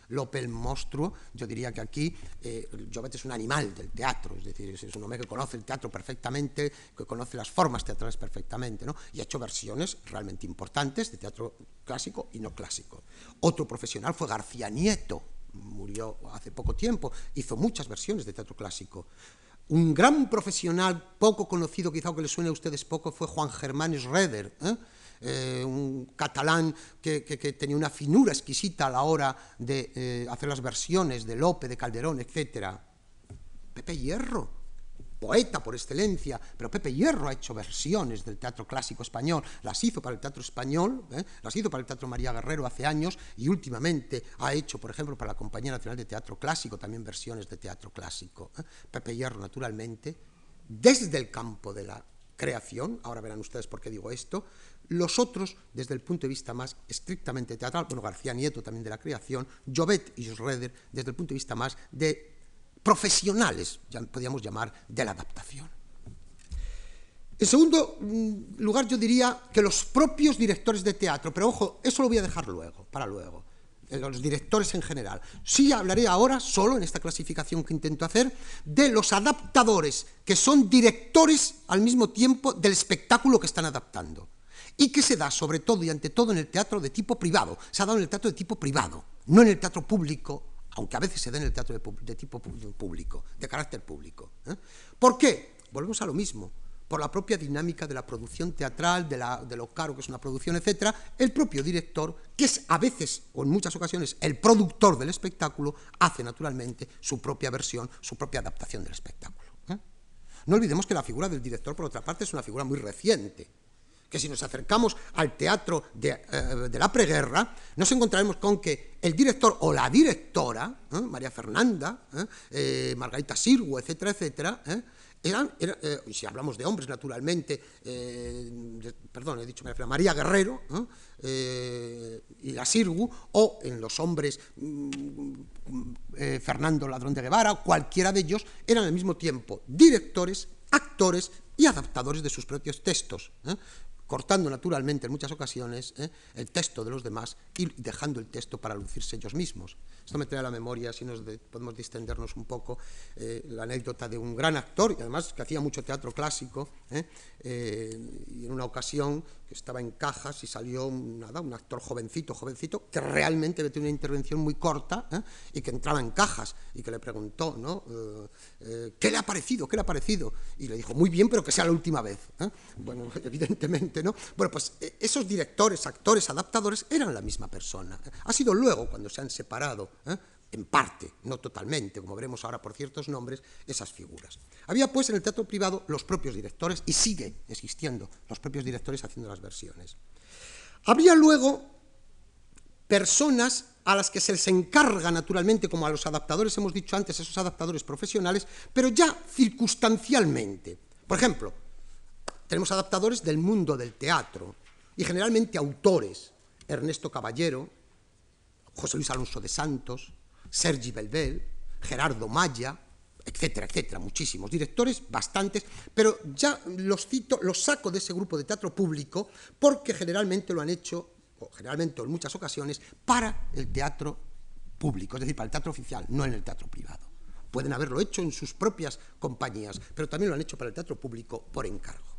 Lope el monstruo, yo diría que aquí eh, Jovet es un animal del teatro, es decir, es, un hombre que conoce el teatro perfectamente, que conoce las formas teatrales perfectamente, ¿no? y ha hecho versiones realmente importantes de teatro clásico y no clásico. Otro profesional fue García Nieto, murió hace poco tiempo, hizo muchas versiones de teatro clásico. Un gran profesional, poco conocido, quizá que le suene a ustedes poco, fue Juan Germán Schroeder, ¿eh? Eh, un catalán que, tenía una finura exquisita a la hora de eh, hacer las versiones de Lope, de Calderón, etc. Pepe Hierro, poeta por excelencia, pero Pepe Hierro ha hecho versiones del teatro clásico español, las hizo para el teatro español, ¿eh? las hizo para el teatro María Guerrero hace años y últimamente ha hecho, por ejemplo, para la Compañía Nacional de Teatro Clásico también versiones de teatro clásico. Pepe Hierro, naturalmente, desde el campo de la creación, ahora verán ustedes por qué digo esto, los otros, desde el punto de vista más estrictamente teatral, bueno, García Nieto también de la creación, Jovet y Schroeder, desde el punto de vista más de profesionales, ya podríamos llamar, de la adaptación. En segundo mm, lugar, yo diría que los propios directores de teatro, pero ojo, eso lo voy a dejar luego, para luego, los directores en general. Sí hablaré ahora, solo en esta clasificación que intento hacer, de los adaptadores, que son directores al mismo tiempo del espectáculo que están adaptando y que se da sobre todo y ante todo en el teatro de tipo privado. Se ha dado en el teatro de tipo privado, no en el teatro público, aunque a veces se da en el teatro de, tipo público, de carácter público. ¿eh? ¿Por qué? Volvemos a lo mismo. Por la propia dinámica de la producción teatral, de, de lo caro que es una producción, etc., el propio director, que es a veces o en muchas ocasiones el productor del espectáculo, hace naturalmente su propia versión, su propia adaptación del espectáculo. ¿eh? No olvidemos que la figura del director, por otra parte, es una figura muy reciente que si nos acercamos al teatro de, eh, la preguerra, nos encontraremos con que el director o la directora, ¿eh? María Fernanda, ¿eh? Margarita Sirgu, etcétera, etcétera, eran, si hablamos de hombres naturalmente, perdón, he dicho María Guerrero y la Sirgu, o en los hombres mm, Fernando Ladrón de Guevara, cualquiera de ellos, eran al mismo tiempo directores, actores y adaptadores de sus propios textos cortando naturalmente en muchas ocasiones ¿eh? el texto de los demás y dejando el texto para lucirse ellos mismos. Esto me trae a la memoria, si nos podemos distendernos un poco, eh, la anécdota de un gran actor, y además que hacía mucho teatro clásico, ¿eh? y en una ocasión que estaba en cajas y salió nada, un actor jovencito, jovencito, que realmente le tenía una intervención muy corta y que entraba en cajas y que le preguntó. ¿Qué le ha parecido? ¿Qué le ha parecido? Y le dijo, muy bien, pero que sea la última vez. Bueno, <laughs> evidentemente bueno, pues eh, esos directores, actores, adaptadores eran la misma persona. Ha sido luego cuando se han separado, ¿eh? en parte, no totalmente, como veremos ahora por ciertos nombres, esas figuras. Había pues en el teatro privado los propios directores, y sigue existiendo los propios directores haciendo las versiones. Habría luego personas a las que se les encarga naturalmente, como a los adaptadores hemos dicho antes, esos adaptadores profesionales, pero ya circunstancialmente. Por ejemplo, tenemos adaptadores del mundo del teatro y generalmente autores. Ernesto Caballero, José Luis Alonso de Santos, Sergi Belbel, Gerardo Maya, etcétera, etcétera, muchísimos directores, bastantes, pero ya los cito, los saco de ese grupo de teatro público porque generalmente lo han hecho, o generalmente en muchas ocasiones, para el teatro público, es decir, para el teatro oficial, no en el teatro privado. Pueden haberlo hecho en sus propias compañías, pero también lo han hecho para el teatro público por encargo.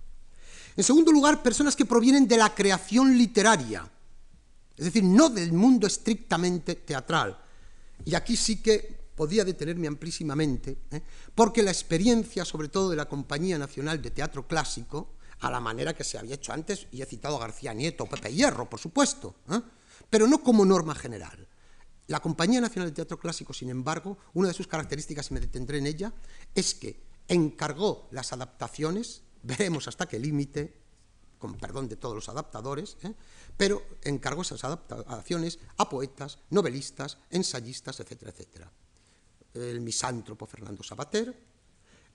En segundo lugar, personas que provienen de la creación literaria, es decir, no del mundo estrictamente teatral. Y aquí sí que podía detenerme amplísimamente, ¿eh? porque la experiencia, sobre todo de la Compañía Nacional de Teatro Clásico, a la manera que se había hecho antes, y he citado a García Nieto, Pepe Hierro, por supuesto, ¿eh? pero no como norma general. La Compañía Nacional de Teatro Clásico, sin embargo, una de sus características, y me detendré en ella, es que encargó las adaptaciones, veremos hasta qué límite, con perdón de todos los adaptadores, ¿eh? pero encargó esas adaptaciones a poetas, novelistas, ensayistas, etcétera, etcétera. El misántropo Fernando Sabater,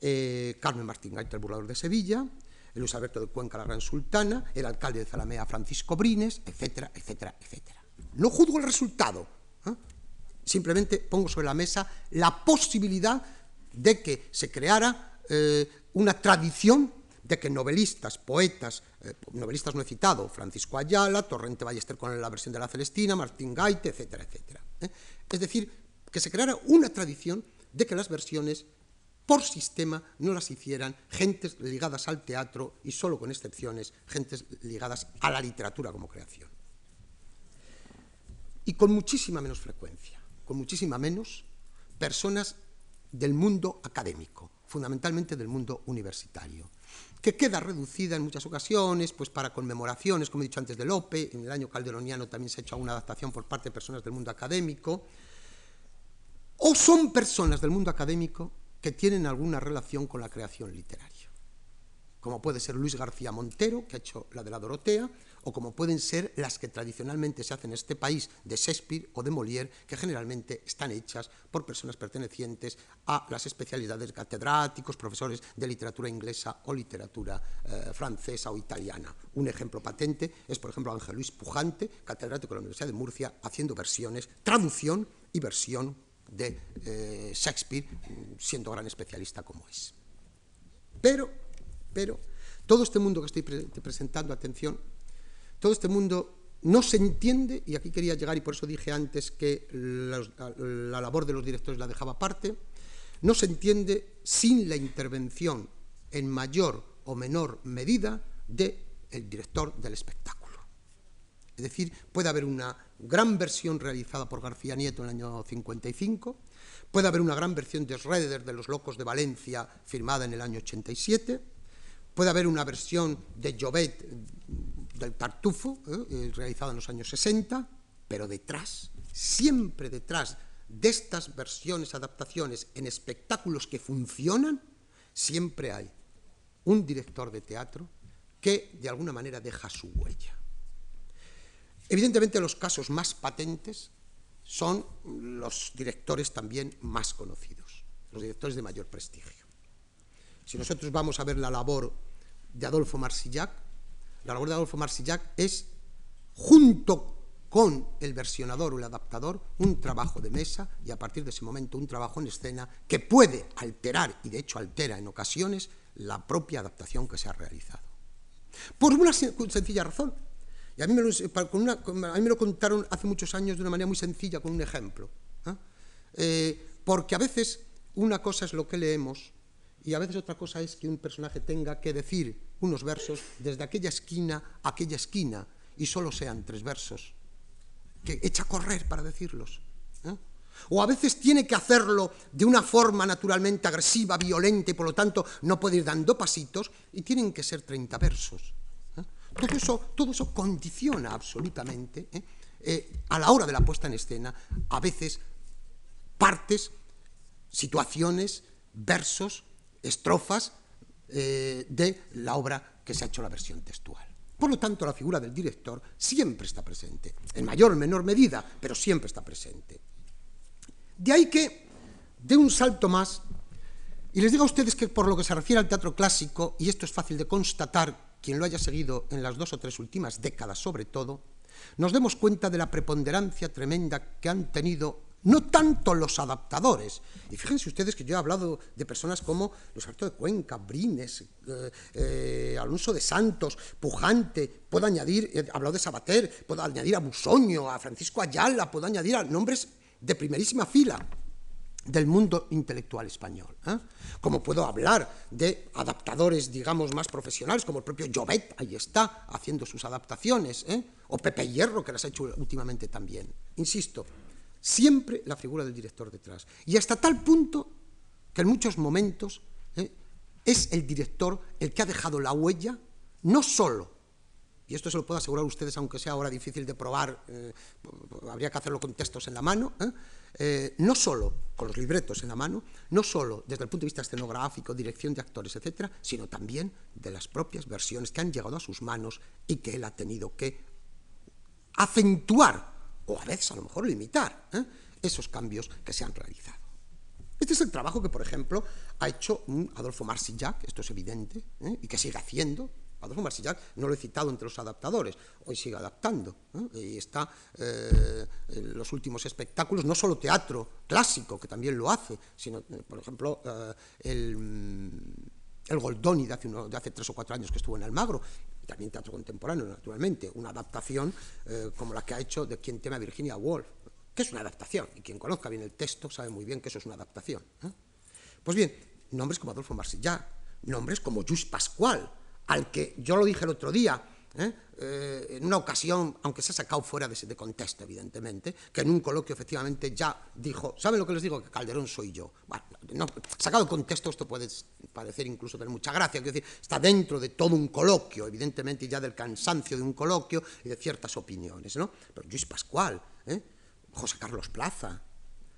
eh, Carmen Martín Gaita, el burlador de Sevilla, Luis Alberto de Cuenca, la gran sultana, el alcalde de Zalamea, Francisco Brines, etcétera, etcétera, etcétera. No juzgo el resultado, ¿eh? simplemente pongo sobre la mesa la posibilidad de que se creara una tradición de que novelistas, poetas, eh, novelistas no he citado, Francisco Ayala, Torrente Ballester con la versión de la Celestina, Martín Gaite, etcétera, etcétera. Es decir, que se creara una tradición de que las versiones por sistema no las hicieran gentes ligadas al teatro y solo con excepciones, gentes ligadas a la literatura como creación. Y con muchísima menos frecuencia, con muchísima menos personas del mundo académico, fundamentalmente del mundo universitario, que queda reducida en muchas ocasiones pues para conmemoraciones, como he dicho antes de Lope, en el año calderoniano también se ha hecho alguna adaptación por parte de personas del mundo académico, o son personas del mundo académico que tienen alguna relación con la creación literaria, como puede ser Luis García Montero, que ha hecho la de la Dorotea, o como pueden ser las que tradicionalmente se hacen en este país de Shakespeare o de Molière, que generalmente están hechas por personas pertenecientes a las especialidades de catedráticos, profesores de literatura inglesa o literatura eh, francesa o italiana. Un ejemplo patente es, por ejemplo, Ángel Luis Pujante, catedrático de la Universidad de Murcia, haciendo versiones, traducción y versión de eh, Shakespeare, siendo gran especialista como es. Pero, pero, todo este mundo que estoy presentando, atención, todo este mundo no se entiende, y aquí quería llegar, y por eso dije antes que la, labor de los directores la dejaba aparte, no se entiende sin la intervención en mayor o menor medida del director del espectáculo. Es decir, puede haber una gran versión realizada por García Nieto en el año 55, puede haber una gran versión de Schroeder de Los Locos de Valencia firmada en el año 87, puede haber una versión de Jovet del Tartufo ¿eh? Eh, realizada en los años 60, pero detrás, siempre detrás de estas versiones, adaptaciones en espectáculos que funcionan, siempre hay un director de teatro que de alguna manera deja su huella. Evidentemente los casos más patentes son los directores también más conocidos, los directores de mayor prestigio. Si nosotros vamos a ver la labor de Adolfo Marsillac, la labor de Adolfo Marsillac es, junto con el versionador o el adaptador, un trabajo de mesa y a partir de ese momento un trabajo en escena que puede alterar, y de hecho altera en ocasiones, la propia adaptación que se ha realizado. Por una sencilla razón, y a mí, me lo, contaron hace muchos años de una manera muy sencilla, con un ejemplo. ¿eh? Eh, porque a veces una cosa es lo que leemos y a veces otra cosa es que un personaje tenga que decir unos versos desde aquella esquina a aquella esquina y solo sean tres versos, que echa a correr para decirlos. ¿eh? O a veces tiene que hacerlo de una forma naturalmente agresiva, violenta y por lo tanto no puede ir dando pasitos y tienen que ser 30 versos. Todo eso, todo eso condiciona absolutamente ¿eh? Eh, a la hora de la puesta en escena, a veces partes, situaciones, versos, estrofas eh, de la obra que se ha hecho la versión textual. Por lo tanto, la figura del director siempre está presente, en mayor o menor medida, pero siempre está presente. De ahí que, de un salto más, y les digo a ustedes que por lo que se refiere al teatro clásico, y esto es fácil de constatar quien lo haya seguido en las dos o tres últimas décadas sobre todo, nos demos cuenta de la preponderancia tremenda que han tenido no tanto los adaptadores. Y fíjense ustedes que yo he hablado de personas como Luis Alberto de Cuenca, Brines, eh, eh, Alonso de Santos, Pujante, puedo añadir, he hablado de Sabater, puedo añadir a Busoño, a Francisco Ayala, puedo añadir a nombres de primerísima fila del mundo intelectual español. ¿eh? Como puedo hablar de adaptadores, digamos, más profesionales, como el propio Jovet, ahí está, haciendo sus adaptaciones, o Pepe Hierro, que las ha hecho últimamente también. Insisto, siempre la figura del director detrás. Y hasta tal punto que en muchos momentos ¿eh? es el director el que ha dejado la huella, no solo, y esto se lo puedo asegurar a ustedes, aunque sea ahora difícil de probar, eh, habría que hacerlo con textos en la mano, ¿eh? no solo con los libretos en la mano, no solo desde el punto de vista escenográfico, dirección de actores, etcétera, sino también de las propias versiones que han llegado a sus manos y que él ha tenido que acentuar o a veces a lo mejor limitar ¿eh? esos cambios que se han realizado. Este es el trabajo que, por ejemplo, ha hecho Adolfo Marsillac, esto es evidente, ¿eh? y que sigue haciendo. Adolfo Marsillac no lo he citado entre los adaptadores, hoy sigue adaptando. ¿eh? Y está los últimos espectáculos, no solo teatro clásico, que también lo hace, sino, por ejemplo, el el Goldoni de hace, de hace, tres o cuatro años que estuvo en Almagro, y también teatro contemporáneo, naturalmente, una adaptación eh, como la que ha hecho de quien tema Virginia Woolf, que es una adaptación, y quien conozca bien el texto sabe muy bien que eso es una adaptación. ¿eh? Pues bien, nombres como Adolfo Marsillac, nombres como Just Pascual, al que yo lo dije el otro día, ¿eh? Eh, en una ocasión, aunque se ha sacado fuera de, de, contexto, evidentemente, que en un coloquio efectivamente ya dijo, ¿saben lo que les digo? Que Calderón soy yo. Bueno, no, sacado de contexto esto puede parecer incluso tener mucha gracia, es decir, está dentro de todo un coloquio, evidentemente ya del cansancio de un coloquio y de ciertas opiniones, ¿no? Pero Luis Pascual, ¿eh? José Carlos Plaza,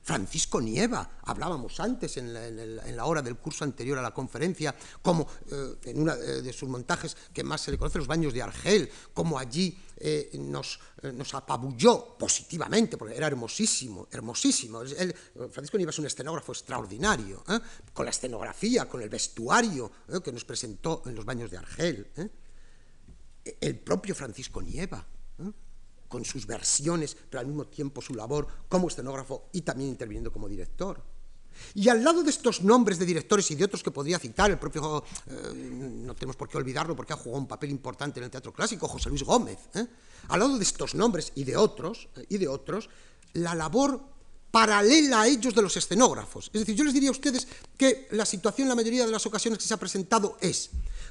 Francisco Nieva, hablábamos antes en la, hora del curso anterior a la conferencia, como eh, en uno eh, de sus montajes que más se le conoce, los baños de Argel, como allí eh, nos, nos, apabulló positivamente, porque era hermosísimo, hermosísimo. Francisco Nieva es un escenógrafo extraordinario, con la escenografía, con el vestuario que nos presentó en los baños de Argel. El propio Francisco Nieva con sus versiones, pero al mismo tiempo su labor como escenógrafo y también interviniendo como director. Y al lado de estos nombres de directores y de otros que podría citar, el propio, eh, no tenemos por qué olvidarlo porque ha jugado un papel importante en el teatro clásico, José Luis Gómez, ¿eh? al lado de estos nombres y de otros, eh, y de otros, la labor paralela a ellos de los escenógrafos. Es decir, yo les diría a ustedes que la situación en la mayoría de las ocasiones que se ha presentado es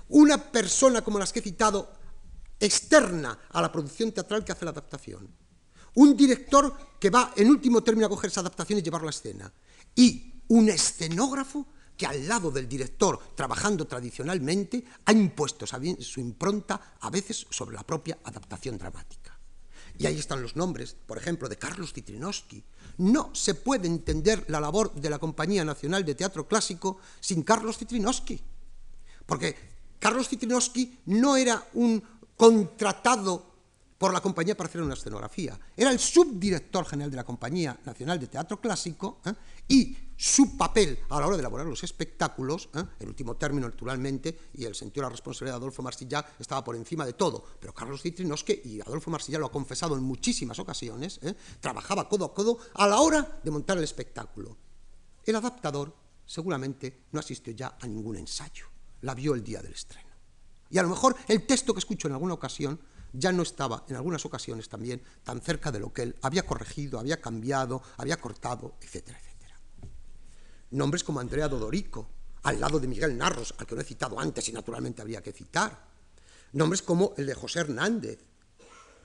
una persona como las que he citado externa a la producción teatral que hace la adaptación. Un director que va en último término a coger esa adaptación y llevarla a escena. Y un escenógrafo que al lado del director, trabajando tradicionalmente, ha impuesto su impronta a veces sobre la propia adaptación dramática. Y ahí están los nombres, por ejemplo, de Carlos Citrinowski. No se puede entender la labor de la Compañía Nacional de Teatro Clásico sin Carlos Citrinowski. Porque Carlos Citrinowski no era un contratado por la compañía para hacer una escenografía. Era el subdirector general de la Compañía Nacional de Teatro Clásico ¿eh? y su papel a la hora de elaborar los espectáculos, ¿eh? el último término naturalmente, y el sentido de la responsabilidad de Adolfo Marsillac estaba por encima de todo, pero Carlos Citrinosque, y Adolfo Marsillac lo ha confesado en muchísimas ocasiones, ¿eh? trabajaba codo a codo a la hora de montar el espectáculo. El adaptador seguramente no asistió ya a ningún ensayo, la vio el día del estreno. Y a lo mejor el texto que escucho en alguna ocasión ya no estaba, en algunas ocasiones también, tan cerca de lo que él había corregido, había cambiado, había cortado, etcétera, etcétera. Nombres como Andrea Dodorico, al lado de Miguel Narros, al que no he citado antes y naturalmente habría que citar. Nombres como el de José Hernández,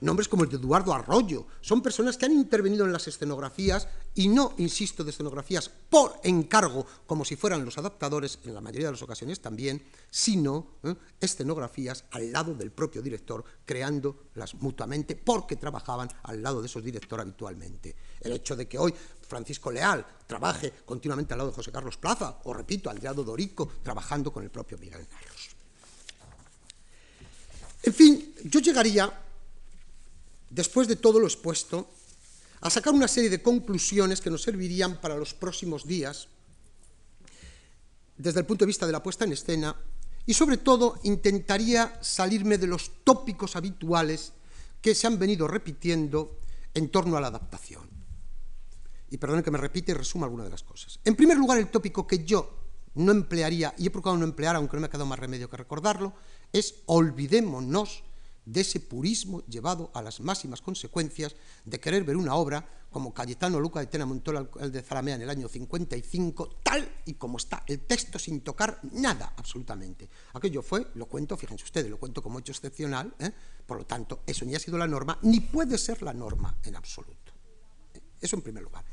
nombres como el de Eduardo Arroyo, son personas que han intervenido en las escenografías y no, insisto, de escenografías por encargo, como si fueran los adaptadores, en la mayoría de las ocasiones también, sino ¿eh? escenografías al lado del propio director, creándolas mutuamente porque trabajaban al lado de esos directores habitualmente. El hecho de que hoy Francisco Leal trabaje continuamente al lado de José Carlos Plaza, o repito, Andreado Dorico trabajando con el propio Miguel Narros. En fin, yo llegaría después de todo lo expuesto, a sacar una serie de conclusiones que nos servirían para los próximos días, desde el punto de vista de la puesta en escena, y sobre todo intentaría salirme de los tópicos habituales que se han venido repitiendo en torno a la adaptación. Y perdonen que me repite y resuma alguna de las cosas. En primer lugar, el tópico que yo no emplearía, y he procurado no emplear, aunque no me ha quedado más remedio que recordarlo, es olvidémonos de ese purismo llevado a las máximas consecuencias de querer ver una obra como Cayetano Luca de Tena Montola, el de Zalamea en el año 55, tal y como está el texto sin tocar nada absolutamente. Aquello fue, lo cuento, fíjense ustedes, lo cuento como hecho excepcional, ¿eh? por lo tanto, eso ni ha sido la norma, ni puede ser la norma en absoluto. Eso en primer lugar.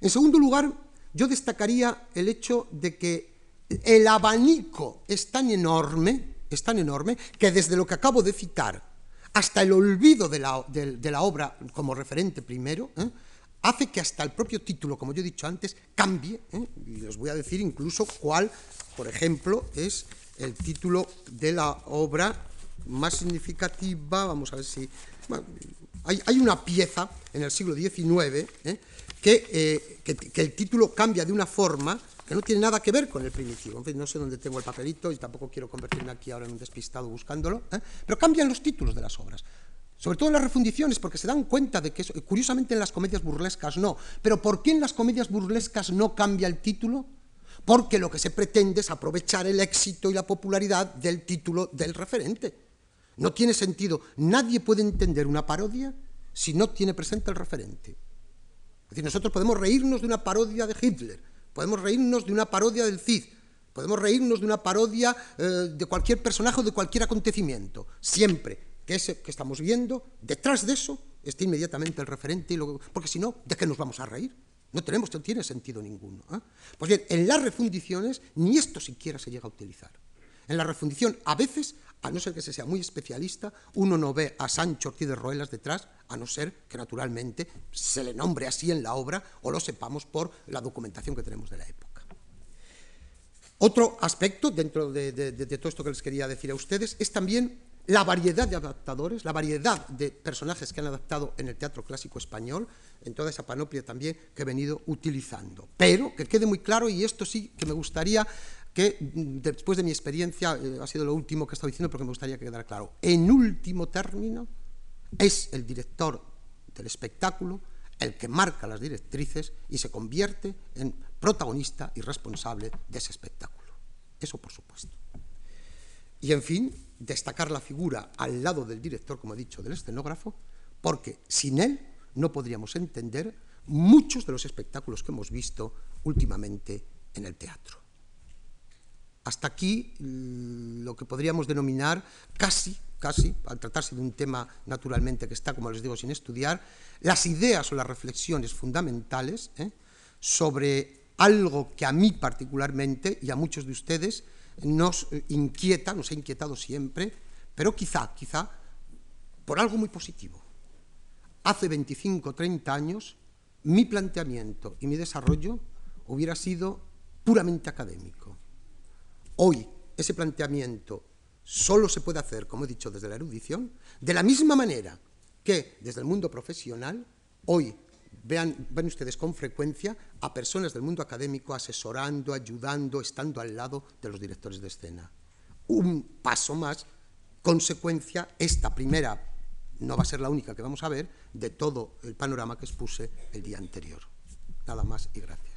En segundo lugar, yo destacaría el hecho de que el abanico es tan enorme, es tan enorme, que desde lo que acabo de citar hasta el olvido de la, obra como referente primero, ¿eh? hace que hasta el propio título, como yo he dicho antes, cambie, ¿eh? y os voy a decir incluso cuál, por ejemplo, es el título de la obra más significativa, vamos a ver si... hay, una pieza en el siglo XIX ¿eh? que, que el título cambia de una forma no tiene nada que ver con el primitivo. En fin, no sé dónde tengo el papelito y tampoco quiero convertirme aquí ahora en un despistado buscándolo, ¿eh? pero cambian los títulos de las obras. Sobre todo en las refundiciones, porque se dan cuenta de que, curiosamente en las comedias burlescas no, pero ¿por qué en las comedias burlescas no cambia el título? Porque lo que se pretende es aprovechar el éxito y la popularidad del título del referente. No tiene sentido. Nadie puede entender una parodia si no tiene presente el referente. Es decir, nosotros podemos reírnos de una parodia de Hitler, Podemos reírnos de una parodia del Cid, podemos reírnos de una parodia eh, de cualquier personaje o de cualquier acontecimiento, siempre que ese que estamos viendo, detrás de eso esté inmediatamente el referente, y porque si no, ¿de qué nos vamos a reír? No tenemos, no tiene sentido ninguno. ¿eh? Pues bien, en las refundiciones ni esto siquiera se llega a utilizar. En la refundición, a veces, a no ser que se sea muy especialista, uno no ve a Sancho Ortiz de Roelas detrás, a no ser que naturalmente se le nombre así en la obra o lo sepamos por la documentación que tenemos de la época. Otro aspecto dentro de, todo esto que les quería decir a ustedes es también la variedad de adaptadores, la variedad de personajes que han adaptado en el teatro clásico español, en toda esa panoplia también que he venido utilizando. Pero que quede muy claro, y esto sí que me gustaría que mm, después de mi experiencia eh, ha sido lo último que he estado diciendo porque me gustaría que quedara claro. En último término, es el director del espectáculo el que marca las directrices y se convierte en protagonista y responsable de ese espectáculo. Eso por supuesto. Y en fin, destacar la figura al lado del director, como he dicho, del escenógrafo, porque sin él no podríamos entender muchos de los espectáculos que hemos visto últimamente en el teatro. Hasta aquí mm, lo que podríamos denominar casi, casi, al tratarse de un tema naturalmente que está, como les digo, sin estudiar, las ideas o las reflexiones fundamentales ¿eh? sobre algo que a mí particularmente y a muchos de ustedes nos inquieta, nos ha inquietado siempre, pero quizá, quizá, por algo muy positivo. Hace 25 o 30 años, mi planteamiento y mi desarrollo hubiera sido puramente académico Hoy ese planteamiento solo se puede hacer, como he dicho, desde la erudición, de la misma manera que desde el mundo profesional, hoy ven ustedes con frecuencia a personas del mundo académico asesorando, ayudando, estando al lado de los directores de escena. Un paso más, consecuencia, esta primera no va a ser la única que vamos a ver, de todo el panorama que expuse el día anterior. Nada más y gracias.